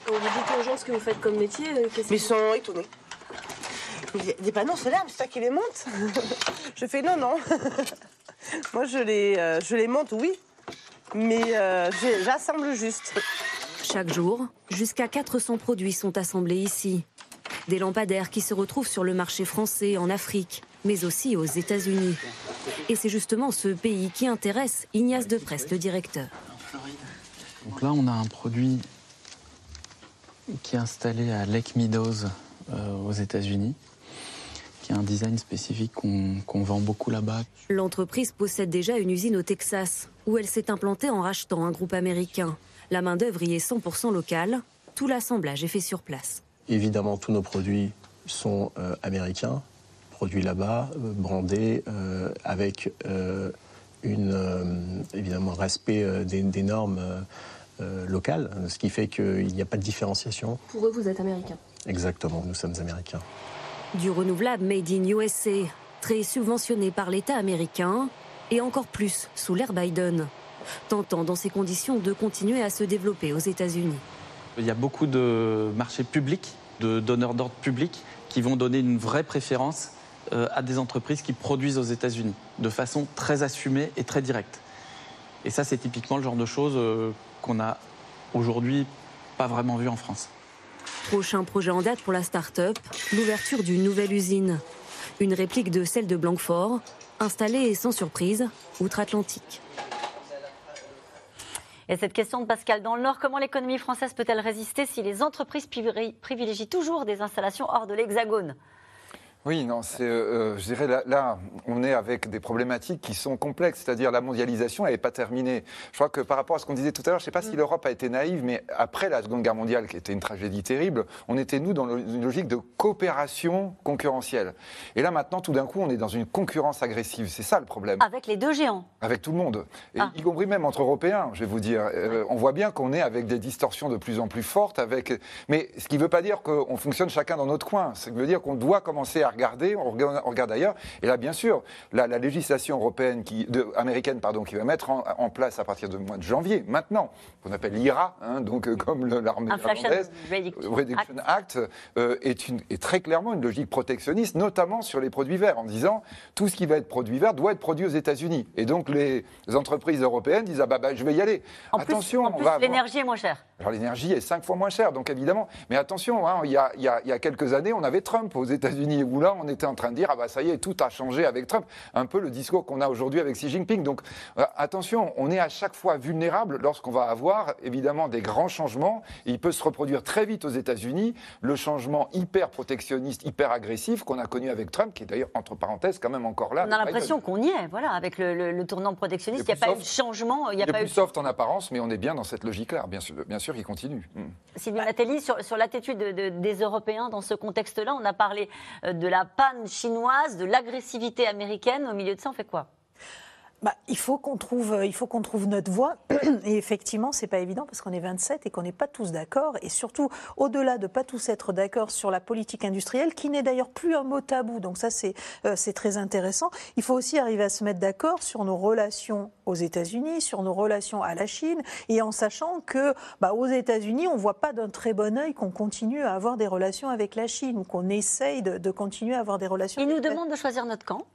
Vous dites aux gens ce que vous faites comme métier euh, Mais ils sont étonnés. Des panneaux solaires, c'est toi qui les montes Je fais non, non. Moi, je les, euh, je les monte, oui, mais euh, j'assemble juste. Chaque jour, jusqu'à 400 produits sont assemblés ici. Des lampadaires qui se retrouvent sur le marché français, en Afrique, mais aussi aux États-Unis. Et c'est justement ce pays qui intéresse Ignace Depresse, le directeur. Donc là, on a un produit qui est installé à Lake Meadows euh, aux États-Unis, qui un design spécifique qu'on vend beaucoup là-bas. L'entreprise possède déjà une usine au Texas, où elle s'est implantée en rachetant un groupe américain. La main-d'œuvre y est 100% locale, tout l'assemblage est fait sur place. Évidemment, tous nos produits sont euh, américains, produits là-bas, euh, brandés, avec une, évidemment respect des, normes locales, ce qui fait qu'il n'y a pas de différenciation. Pour eux, vous êtes américain Exactement, nous sommes américains. Du renouvelable made in USA, très subventionné par l'État américain et encore plus sous l'ère Biden, tentant dans ces conditions de continuer à se développer aux États-Unis. Il y a beaucoup de marchés publics, de donneurs d'ordre publics qui vont donner une vraie préférence euh, à des entreprises qui produisent aux États-Unis de façon très assumée et très directe. Et ça, c'est typiquement le genre de choses euh, qu'on a aujourd'hui pas vraiment vu en France. Prochain projet en date pour la start-up, l'ouverture d'une nouvelle usine. Une réplique de celle de Blanquefort, installée sans surprise, outre-Atlantique. Et cette question de Pascal dans le Nord, comment l'économie française peut-elle résister si les entreprises privilégient toujours des installations hors de l'Hexagone? Oui, non, c'est, euh, euh, je dirais là, on est avec des problématiques qui sont complexes, c'est-à-dire la mondialisation, elle n'est pas terminée. Je crois que par rapport à ce qu'on disait tout à l'heure, je ne sais pas si mm. l'Europe a été naïve, mais après la Seconde Guerre mondiale, qui était une tragédie terrible, on était nous dans une logique de coopération concurrentielle. Et là maintenant, tout d'un coup, on est dans une concurrence agressive. C'est ça le problème. Avec les deux géants. Avec tout le monde, ah. y compris même entre Européens. Je vais vous dire, euh, on voit bien qu'on est avec des distorsions de plus en plus fortes. Avec, mais ce qui ne veut pas dire qu'on fonctionne chacun dans notre coin. Ça veut dire qu'on doit commencer à regarder, on regarde, ailleurs. Et là, bien sûr, la, législation européenne, qui, de, américaine, pardon, qui va mettre en, place à partir du mois de janvier, maintenant, qu'on appelle l'IRA, hein, donc euh, comme l'armée irlandaise, Reduction Act, euh, est, une, est très clairement une logique protectionniste, notamment sur les produits verts, en disant tout ce qui va être produit vert doit être produit aux États-Unis. Et donc les entreprises européennes disent ah bah, bah je vais y aller. En attention, plus, l'énergie est moins chère. Alors l'énergie est cinq fois moins chère, donc évidemment. Mais attention, hein, il, y a, il, y a, il, y a, quelques années, on avait Trump aux États-Unis, où là, on était en train de dire, ah bah ça y est, tout a changé avec Trump. Un peu le discours qu'on a aujourd'hui avec Xi Jinping. Donc euh, attention, on est à chaque fois vulnérable lorsqu'on va avoir évidemment des grands changements. il peut se reproduire très vite aux États-Unis le changement hyper protectionniste, hyper agressif qu'on a connu avec Trump, qui est d'ailleurs entre parenthèses quand même encore là. On a l'impression qu'on y est, voilà, avec le, tournant protectionniste. Il n'y a pas eu de changement. Il, y a pas plus soft en apparence, mais on est bien dans cette logique-là. Bien sûr, bien sûr, il continue. Hmm. Sylvie Nathalie, sur, sur l'attitude des Européens dans ce contexte-là, on a parlé euh, de la panne chinoise, de l'agressivité américaine. Au milieu de ça, on fait quoi? Bah, il faut qu'on trouve, euh, il faut qu'on trouve notre voie. Et effectivement, c'est pas évident parce qu'on est 27 et qu'on n'est pas tous d'accord. Et surtout, au-delà de pas tous être d'accord sur la politique industrielle, qui n'est d'ailleurs plus un mot tabou. Donc ça, c'est euh, c'est très intéressant. Il faut aussi arriver à se mettre d'accord sur nos relations aux États-Unis, sur nos relations à la Chine, et en sachant que, bah, aux États-Unis, on voit pas d'un très bon œil qu'on continue à avoir des relations avec la Chine ou qu'on essaye de, de, continuer à avoir des relations. Ils nous demandent de choisir notre camp.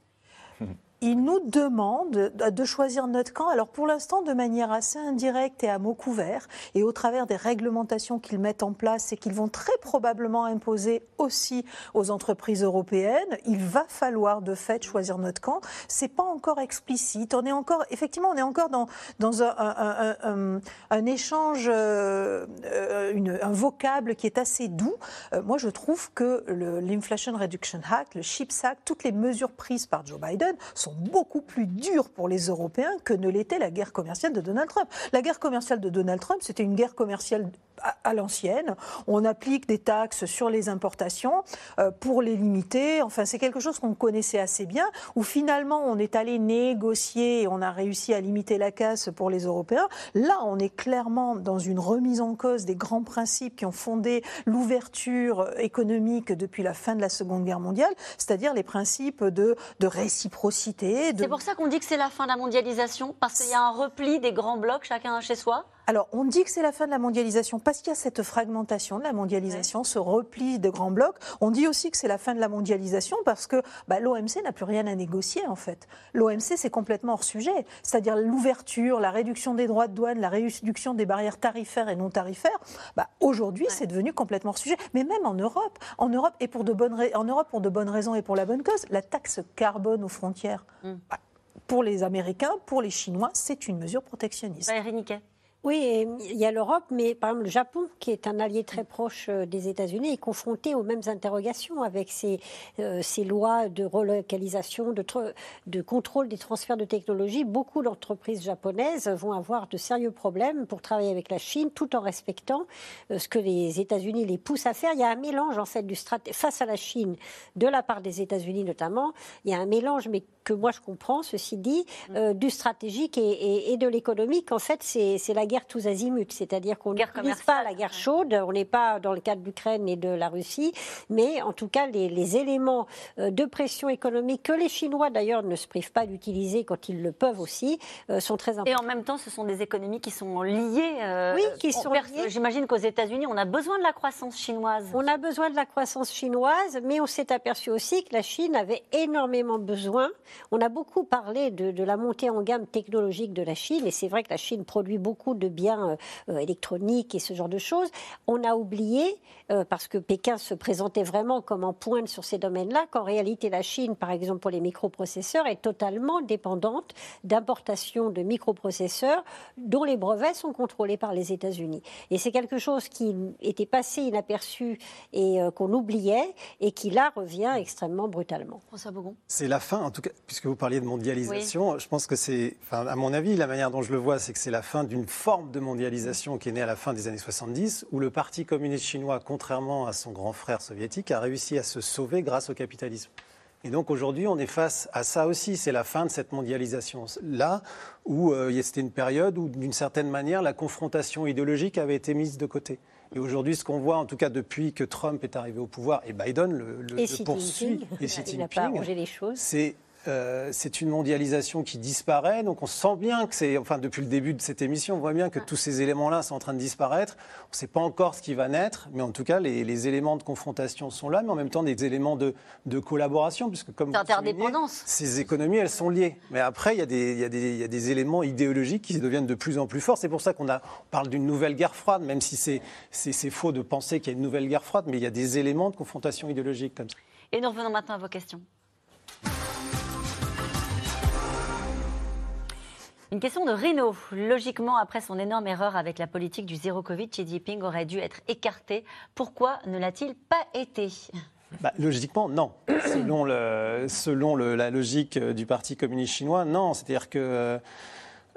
ils nous demandent de choisir notre camp, alors pour l'instant de manière assez indirecte et à mots couverts, et au travers des réglementations qu'ils mettent en place et qu'ils vont très probablement imposer aussi aux entreprises européennes. Il va falloir de fait choisir notre camp. C'est pas encore explicite. On est encore, effectivement, on est encore dans, un, échange, euh, une, un vocable qui est assez doux. Euh, moi, je trouve que l'Inflation Reduction Act, le CHIPS Act, toutes les mesures prises par Joe Biden sont beaucoup plus dur pour les Européens que ne l'était la guerre commerciale de Donald Trump. La guerre commerciale de Donald Trump, c'était une guerre commerciale à, l'ancienne. On applique des taxes sur les importations euh, pour les limiter. Enfin, c'est quelque chose qu'on connaissait assez bien, où finalement on est allé négocier et on a réussi à limiter la casse pour les Européens. Là, on est clairement dans une remise en cause des grands principes qui ont fondé l'ouverture économique depuis la fin de la Seconde Guerre mondiale, c'est-à-dire les principes de, de réciprocité. C'est pour ça qu'on dit que c'est la fin de la mondialisation, parce qu'il y a un repli des grands blocs, chacun chez soi? Alors, on dit que c'est la fin de la mondialisation parce qu'il y a cette fragmentation de la mondialisation, ce repli de grands blocs. On dit aussi que c'est la fin de la mondialisation parce que bah, l'OMC n'a plus rien à négocier, en fait. L'OMC, c'est complètement hors sujet. C'est-à-dire l'ouverture, la réduction des droits de douane, la réduction des barrières tarifaires et non tarifaires. Bah, Aujourd'hui, c'est devenu complètement hors sujet. Mais même en Europe, en Europe, et pour de bonnes, en Europe, pour de bonnes raisons et pour la bonne cause, la taxe carbone aux frontières. Mm. Bah, pour les Américains, pour les Chinois, c'est une mesure protectionniste. Oui, il y a l'Europe, mais par exemple le Japon, qui est un allié très proche euh, des États-Unis, est confronté aux mêmes interrogations avec ces, euh, lois de relocalisation, de, de, contrôle des transferts de technologie. Beaucoup d'entreprises japonaises vont avoir de sérieux problèmes pour travailler avec la Chine, tout en respectant euh, ce que les États-Unis les poussent à faire. Il y a un mélange en fait du face à la Chine, de la part des États-Unis notamment. Il y a un mélange, mais que moi je comprends, ceci dit, mm. du stratégique et, et, et de l'économique. En fait, c'est la guerre tous azimuts, c'est-à-dire qu'on n'utilise pas la guerre chaude, on n'est pas dans le cas de l'Ukraine et de la Russie, mais en tout cas les, éléments euh, de pression économique que les Chinois d'ailleurs ne se privent pas d'utiliser quand ils le peuvent aussi euh, sont très importants. Et en même temps, ce sont des économies qui sont liées. Euh, oui, qui sont liées. J'imagine qu'aux États-Unis, on a besoin de la croissance chinoise. On a besoin de la croissance chinoise, mais on s'est aperçu aussi que la Chine avait énormément besoin. On a beaucoup parlé de, de la montée en gamme technologique de la Chine, et c'est vrai que la Chine produit beaucoup de biens euh, euh, électroniques et ce genre de choses. On a oublié, euh, parce que Pékin se présentait vraiment comme en pointe sur ces domaines-là, qu'en réalité la Chine, par exemple pour les microprocesseurs, est totalement dépendante d'importation de microprocesseurs dont les brevets sont contrôlés par les États-Unis. Et c'est quelque chose qui était passé inaperçu et qu'on oubliait et qui là revient extrêmement brutalement. François Bougon. C'est la fin, en tout cas, puisque vous parliez de mondialisation, je pense que c'est, enfin, à mon avis, la manière dont je le vois, c'est que c'est la fin d'une forme de mondialisation qui est née à la fin des années 70, où le Parti communiste chinois, contrairement à son grand frère soviétique, a réussi à se sauver grâce au capitalisme. Et donc aujourd'hui, on est face à ça aussi. C'est la fin de cette mondialisation. Là où euh, c'était une période où, d'une certaine manière, la confrontation idéologique avait été mise de côté. Et aujourd'hui, ce qu'on voit, en tout cas depuis que Trump est arrivé au pouvoir et Biden le, le, poursuit, et Xi Jinping, c'est euh, c'est une mondialisation qui disparaît. Donc on sent bien que c'est, enfin depuis le début de cette émission, on voit bien que tous ces éléments-là sont en train de disparaître. On ne sait pas encore ce qui va naître, mais en tout cas les, éléments de confrontation sont là, mais en même temps des éléments de, collaboration, puisque comme vous ces économies elles sont liées. Mais après il y, a des, il, y a des, éléments idéologiques qui deviennent de plus en plus forts. C'est pour ça qu'on parle d'une nouvelle guerre froide, même si c'est faux de penser qu'il y a une nouvelle guerre froide, mais il y a des éléments de confrontation idéologique comme ça. Et nous revenons maintenant à vos questions. Une question de Reno. Logiquement, après son énorme erreur avec la politique du zéro Covid, Xi Jinping aurait dû être écarté. Pourquoi ne l'a-t-il pas été? Bah, logiquement, non. selon, la logique du Parti communiste chinois, non. C'est-à-dire que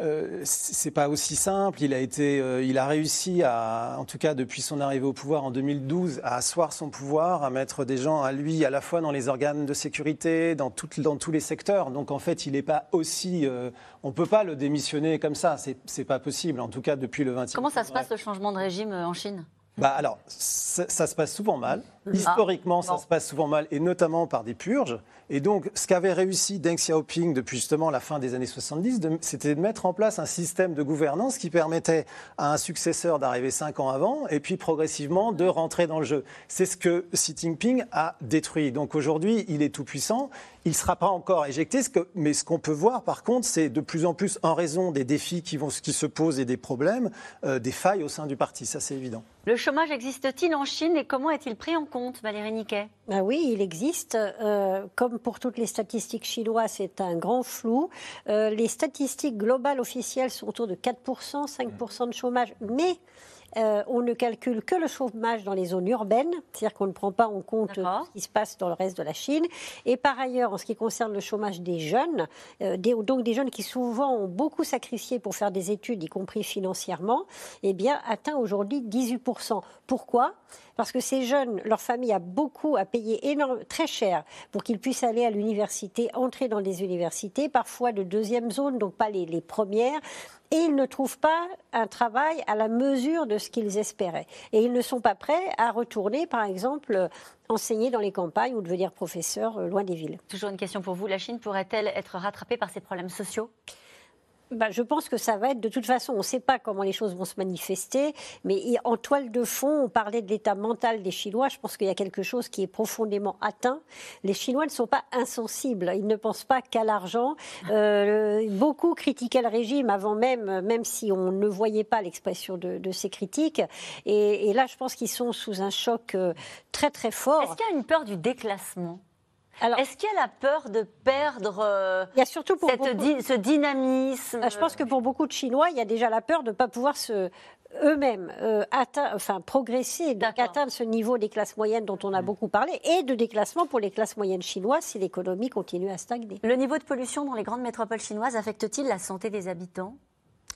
euh, euh, c'est pas aussi simple. Il a été, euh, il a réussi à, en tout cas depuis son arrivée au pouvoir en 2012, à asseoir son pouvoir, à mettre des gens à lui à la fois dans les organes de sécurité, dans, dans tous les secteurs. Donc en fait, il n'est pas aussi, euh, on peut pas le démissionner comme ça. C'est pas possible. En tout cas depuis le 20 Comment ça se passe le changement de régime en Chine? Bah alors, ça, ça, se passe souvent mal. Ah. Historiquement, ça se passe souvent mal, et notamment par des purges. Et donc, ce qu'avait réussi Deng Xiaoping depuis justement la fin des années 70, c'était de mettre en place un système de gouvernance qui permettait à un successeur d'arriver cinq ans avant et puis progressivement de rentrer dans le jeu. C'est ce que Xi Jinping a détruit. Donc aujourd'hui, il est tout puissant. Il ne sera pas encore éjecté, mais ce qu'on peut voir par contre, c'est de plus en plus, en raison des défis qui, se posent et des problèmes, euh, des failles au sein du parti. Ça, c'est évident. Le chômage existe-t-il en Chine et comment est-il pris en compte, Valérie Niquet? Ah Oui, il existe. Euh, comme pour toutes les statistiques chinoises, c'est un grand flou. Euh, les statistiques globales officielles sont autour de 4%, 5% de chômage. Mais euh, on ne calcule que le chômage dans les zones urbaines, c'est-à-dire qu'on ne prend pas en compte ce qui se passe dans le reste de la Chine. Et par ailleurs, en ce qui concerne le chômage des jeunes, euh, donc des jeunes qui souvent ont beaucoup sacrifié pour faire des études, y compris financièrement, eh bien, atteint aujourd'hui 18%. Pourquoi? Parce que ces jeunes, leur famille a beaucoup à payer énorme, très cher pour qu'ils puissent aller à l'université, entrer dans des universités, parfois de deuxième zone, donc pas les, les premières et ils ne trouvent pas un travail à la mesure de ce qu'ils espéraient. Et ils ne sont pas prêts à retourner, par exemple, enseigner dans les campagnes ou devenir professeur euh, loin des villes. Toujours une question pour vous. La Chine pourrait-elle être rattrapée par ses problèmes sociaux? Bah, je pense que ça va être, de toute façon, on ne sait pas comment les choses vont se manifester, mais en toile de fond, on parlait de l'état mental des Chinois, je pense qu'il y a quelque chose qui est profondément atteint. Les Chinois ne sont pas insensibles, ils ne pensent pas qu'à l'argent. Euh, beaucoup critiquaient le régime avant même, même si on ne voyait pas l'expression de, ces critiques. Et, et, là, je pense qu'ils sont sous un choc euh, très très fort. Est-ce qu'il y a une peur du déclassement? Est-ce qu'il y a la peur de perdre euh, il y a surtout pour ce dynamisme? Ah, Je pense que pour beaucoup de Chinois, il y a déjà la peur de ne pas pouvoir se eux-mêmes euh, enfin, progresser, donc atteindre ce niveau des classes moyennes dont on a mm. beaucoup parlé, et de déclassement pour les classes moyennes chinoises si l'économie continue à stagner. Le niveau de pollution dans les grandes métropoles chinoises affecte-t-il la santé des habitants?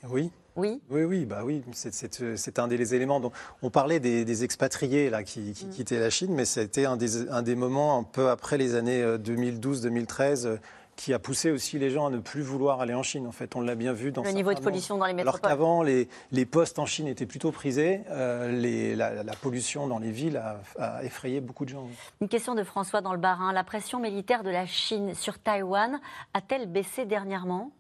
Oui. Oui. Oui, oui, bah oui, c'est un des éléments dont on parlait des, expatriés là qui, mm. quittaient la Chine, mais c'était un des, un des moments un peu après les années 2012-2013 euh, qui a poussé aussi les gens à ne plus vouloir aller en Chine. En fait, on l'a bien vu dans le niveau de pollution dans les métropoles. Alors qu'avant, les, les, postes en Chine étaient plutôt prisés, euh, les, la, pollution dans les villes a, a, effrayé beaucoup de gens. Une question de François dans le Barin. La pression militaire de la Chine sur Taïwan a-t-elle baissé dernièrement?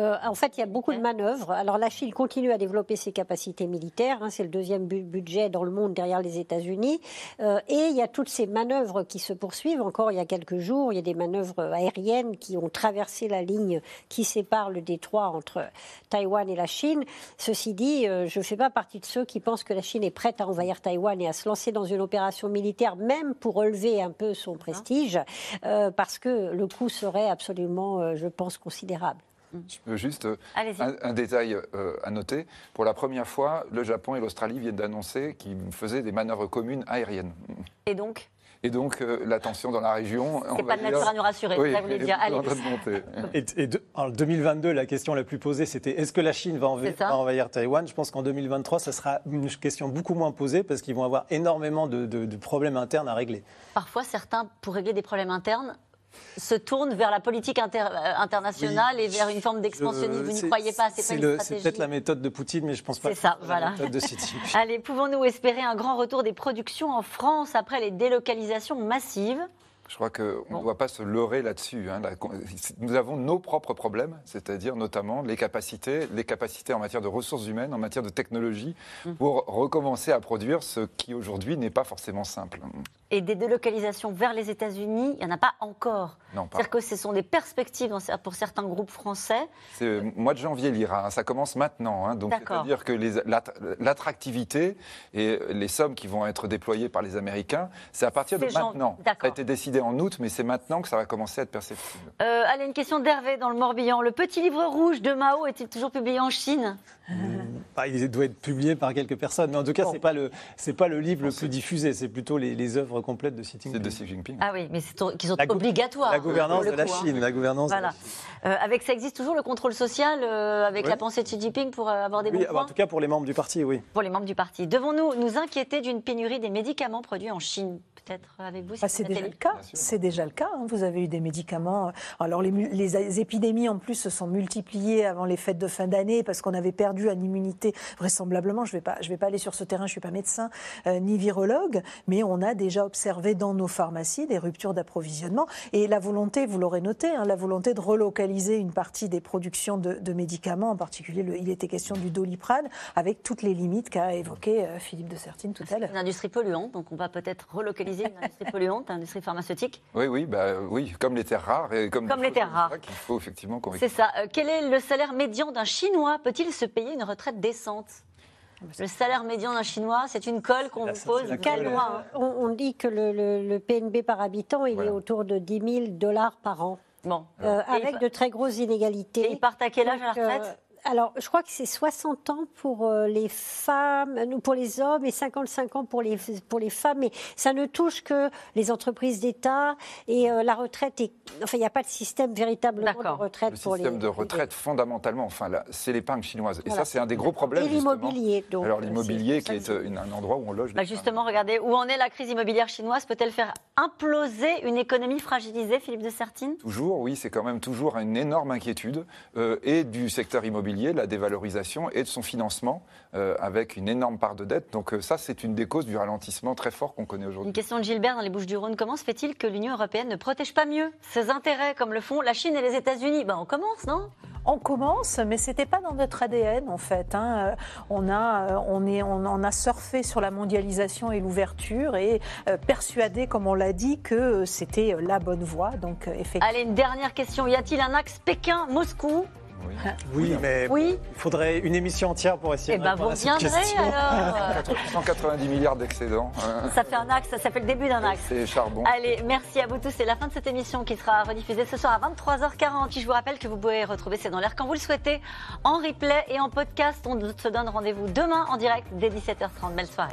Euh, en fait, il y a beaucoup de manœuvres. Alors, la Chine continue à développer ses capacités militaires. Hein, c'est le deuxième budget dans le monde derrière les États-Unis. Euh, et il y a toutes ces manœuvres qui se poursuivent. Encore il y a quelques jours, il y a des manœuvres aériennes qui ont traversé la ligne qui sépare le détroit entre Taïwan et la Chine. Ceci dit, euh, je ne fais pas partie de ceux qui pensent que la Chine est prête à envahir Taïwan et à se lancer dans une opération militaire, même pour relever un peu son prestige, parce que le coût serait absolument, je pense, considérable. Je peux juste euh, un, détail euh, à noter. Pour la première fois, le Japon et l'Australie viennent d'annoncer qu'ils faisaient des manœuvres communes aériennes. Et donc et donc, euh, la tension dans la région. C'est pas de nature à nous rassurer, oui, ça voulait dire. Allez. Et, et en 2022, la question la plus posée, c'était est-ce que la Chine va, envahir, Taïwan? Je pense qu'en 2023, ça sera une question beaucoup moins posée parce qu'ils vont avoir énormément de, de problèmes internes à régler. Parfois, certains, pour régler des problèmes internes, se tourne vers la politique euh, internationale et vers une forme d'expansionnisme. Vous n'y croyez pas C'est peut-être la méthode de Poutine, mais je pense pas. C'est ça, voilà. La méthode de Allez, pouvons-nous espérer un grand retour des productions en France après les délocalisations massives? Je crois qu'on ne doit pas se leurrer là-dessus. Hein. Nous avons nos propres problèmes, c'est-à-dire notamment les capacités, les capacités en matière de ressources humaines, en matière de technologie, mmh. pour recommencer à produire ce qui aujourd'hui n'est pas forcément simple et des délocalisations vers les États-Unis, il n'y en a pas encore. C'est-à-dire que ce sont des perspectives pour certains groupes français. C'est euh, mois de janvier l'IRA, hein, ça commence maintenant. Hein, donc c'est-à-dire que l'attractivité et les sommes qui vont être déployées par les Américains, c'est à partir de maintenant. Ça a été décidé en août, mais c'est maintenant que ça va commencer à être perceptible. Euh, allez, une question d'Hervé dans le Morbihan. Le petit livre rouge de Mao est-il toujours publié en Chine? Bah, Il doit être publié par quelques personnes, mais en tout cas, ce n'est pas, le, pas le livre le plus diffusé, c'est plutôt les, les œuvres complète de Xi Jinping. C'est de Xi Jinping. Ah oui, mais qui sont obligatoires. La gouvernance de la. Chine, la gouvernance. Voilà. Euh, avec ça existe toujours le contrôle social euh, avec la pensée de Xi Jinping pour euh, avoir des oui, bons points. En tout cas pour les membres du parti, oui. Pour les membres du parti. Devons-nous nous inquiéter d'une pénurie des médicaments produits en Chine? Peut-être avec vous. Ah, c'est déjà le cas. C'est déjà le cas. Hein. Vous avez eu des médicaments. Alors les, les, épidémies en plus se sont multipliées avant les fêtes de fin d'année parce qu'on avait perdu une immunité vraisemblablement. Je ne vais pas, je vais pas aller sur ce terrain. Je suis pas médecin ni virologue, mais on a déjà observé dans nos pharmacies des ruptures d'approvisionnement et la volonté, vous l'aurez noté, hein, la volonté de relocaliser une partie des productions de, médicaments, en particulier il était question du doliprane, avec toutes les limites qu'a évoqué euh, Philippe de Sertine tout à l'heure. Une industrie polluante, donc on va peut-être relocaliser une industrie polluante, une industrie pharmaceutique. Oui, oui, bah, oui, comme les terres rares et comme, comme les terres rares. Qu'il faut effectivement C'est ça. Euh, quel est le salaire médian d'un Chinois? Peut-il se payer une retraite décente le salaire médian d'un Chinois, c'est une colle qu'on vous pose. Quel mois on, dit que le, PNB par habitant, il est autour de 10 000 dollars par an. Bon. Euh, avec de très grosses inégalités. Et ils partent à quel âge à la retraite? euh, alors, je crois que c'est 60 ans pour euh, les femmes, pour les hommes et 55 ans pour les, pour les femmes. Mais ça ne touche que les entreprises d'État et euh, la retraite. Est, enfin, il n'y a pas de système véritablement de retraite pour les. Le système de retraite, fondamentalement, enfin, c'est l'épargne chinoise. Et ça, c'est un des gros problèmes. Et l'immobilier. Alors, l'immobilier, qui est un endroit où on loge. Bah justement, regardez, où en est la crise immobilière chinoise? Peut-elle faire imploser une économie fragilisée, Philippe de Sertine? Toujours, oui, c'est quand même toujours une énorme inquiétude euh, et du secteur immobilier de la dévalorisation et de son financement euh, avec une énorme part de dette. Donc euh, ça, c'est une des causes du ralentissement très fort qu'on connaît aujourd'hui. Une question de Gilbert dans les Bouches-du-Rhône. Comment se fait-il que l'Union européenne ne protège pas mieux ses intérêts comme le font la Chine et les États-Unis? Ben, On commence, non? On commence, mais c'était pas dans notre ADN en fait. Hein. On a, on est, on a surfé sur la mondialisation et l'ouverture et persuadé, comme on l'a dit, que c'était la bonne voie. Donc effectivement. Allez, une dernière question. Y a-t-il un axe Pékin-Moscou? Oui, mais il faudrait une émission entière pour essayer eh de ben, vous reviendrez alors 190 milliards d'excédents. Ça fait un axe, ça fait le début d'un axe. C'est charbon. Allez, merci à vous tous. C'est la fin de cette émission qui sera rediffusée ce soir à 23h40. Je vous rappelle que vous pouvez retrouver C'est dans l'air quand vous le souhaitez, en replay et en podcast. On se donne rendez-vous demain en direct dès 17h30. Belle soirée.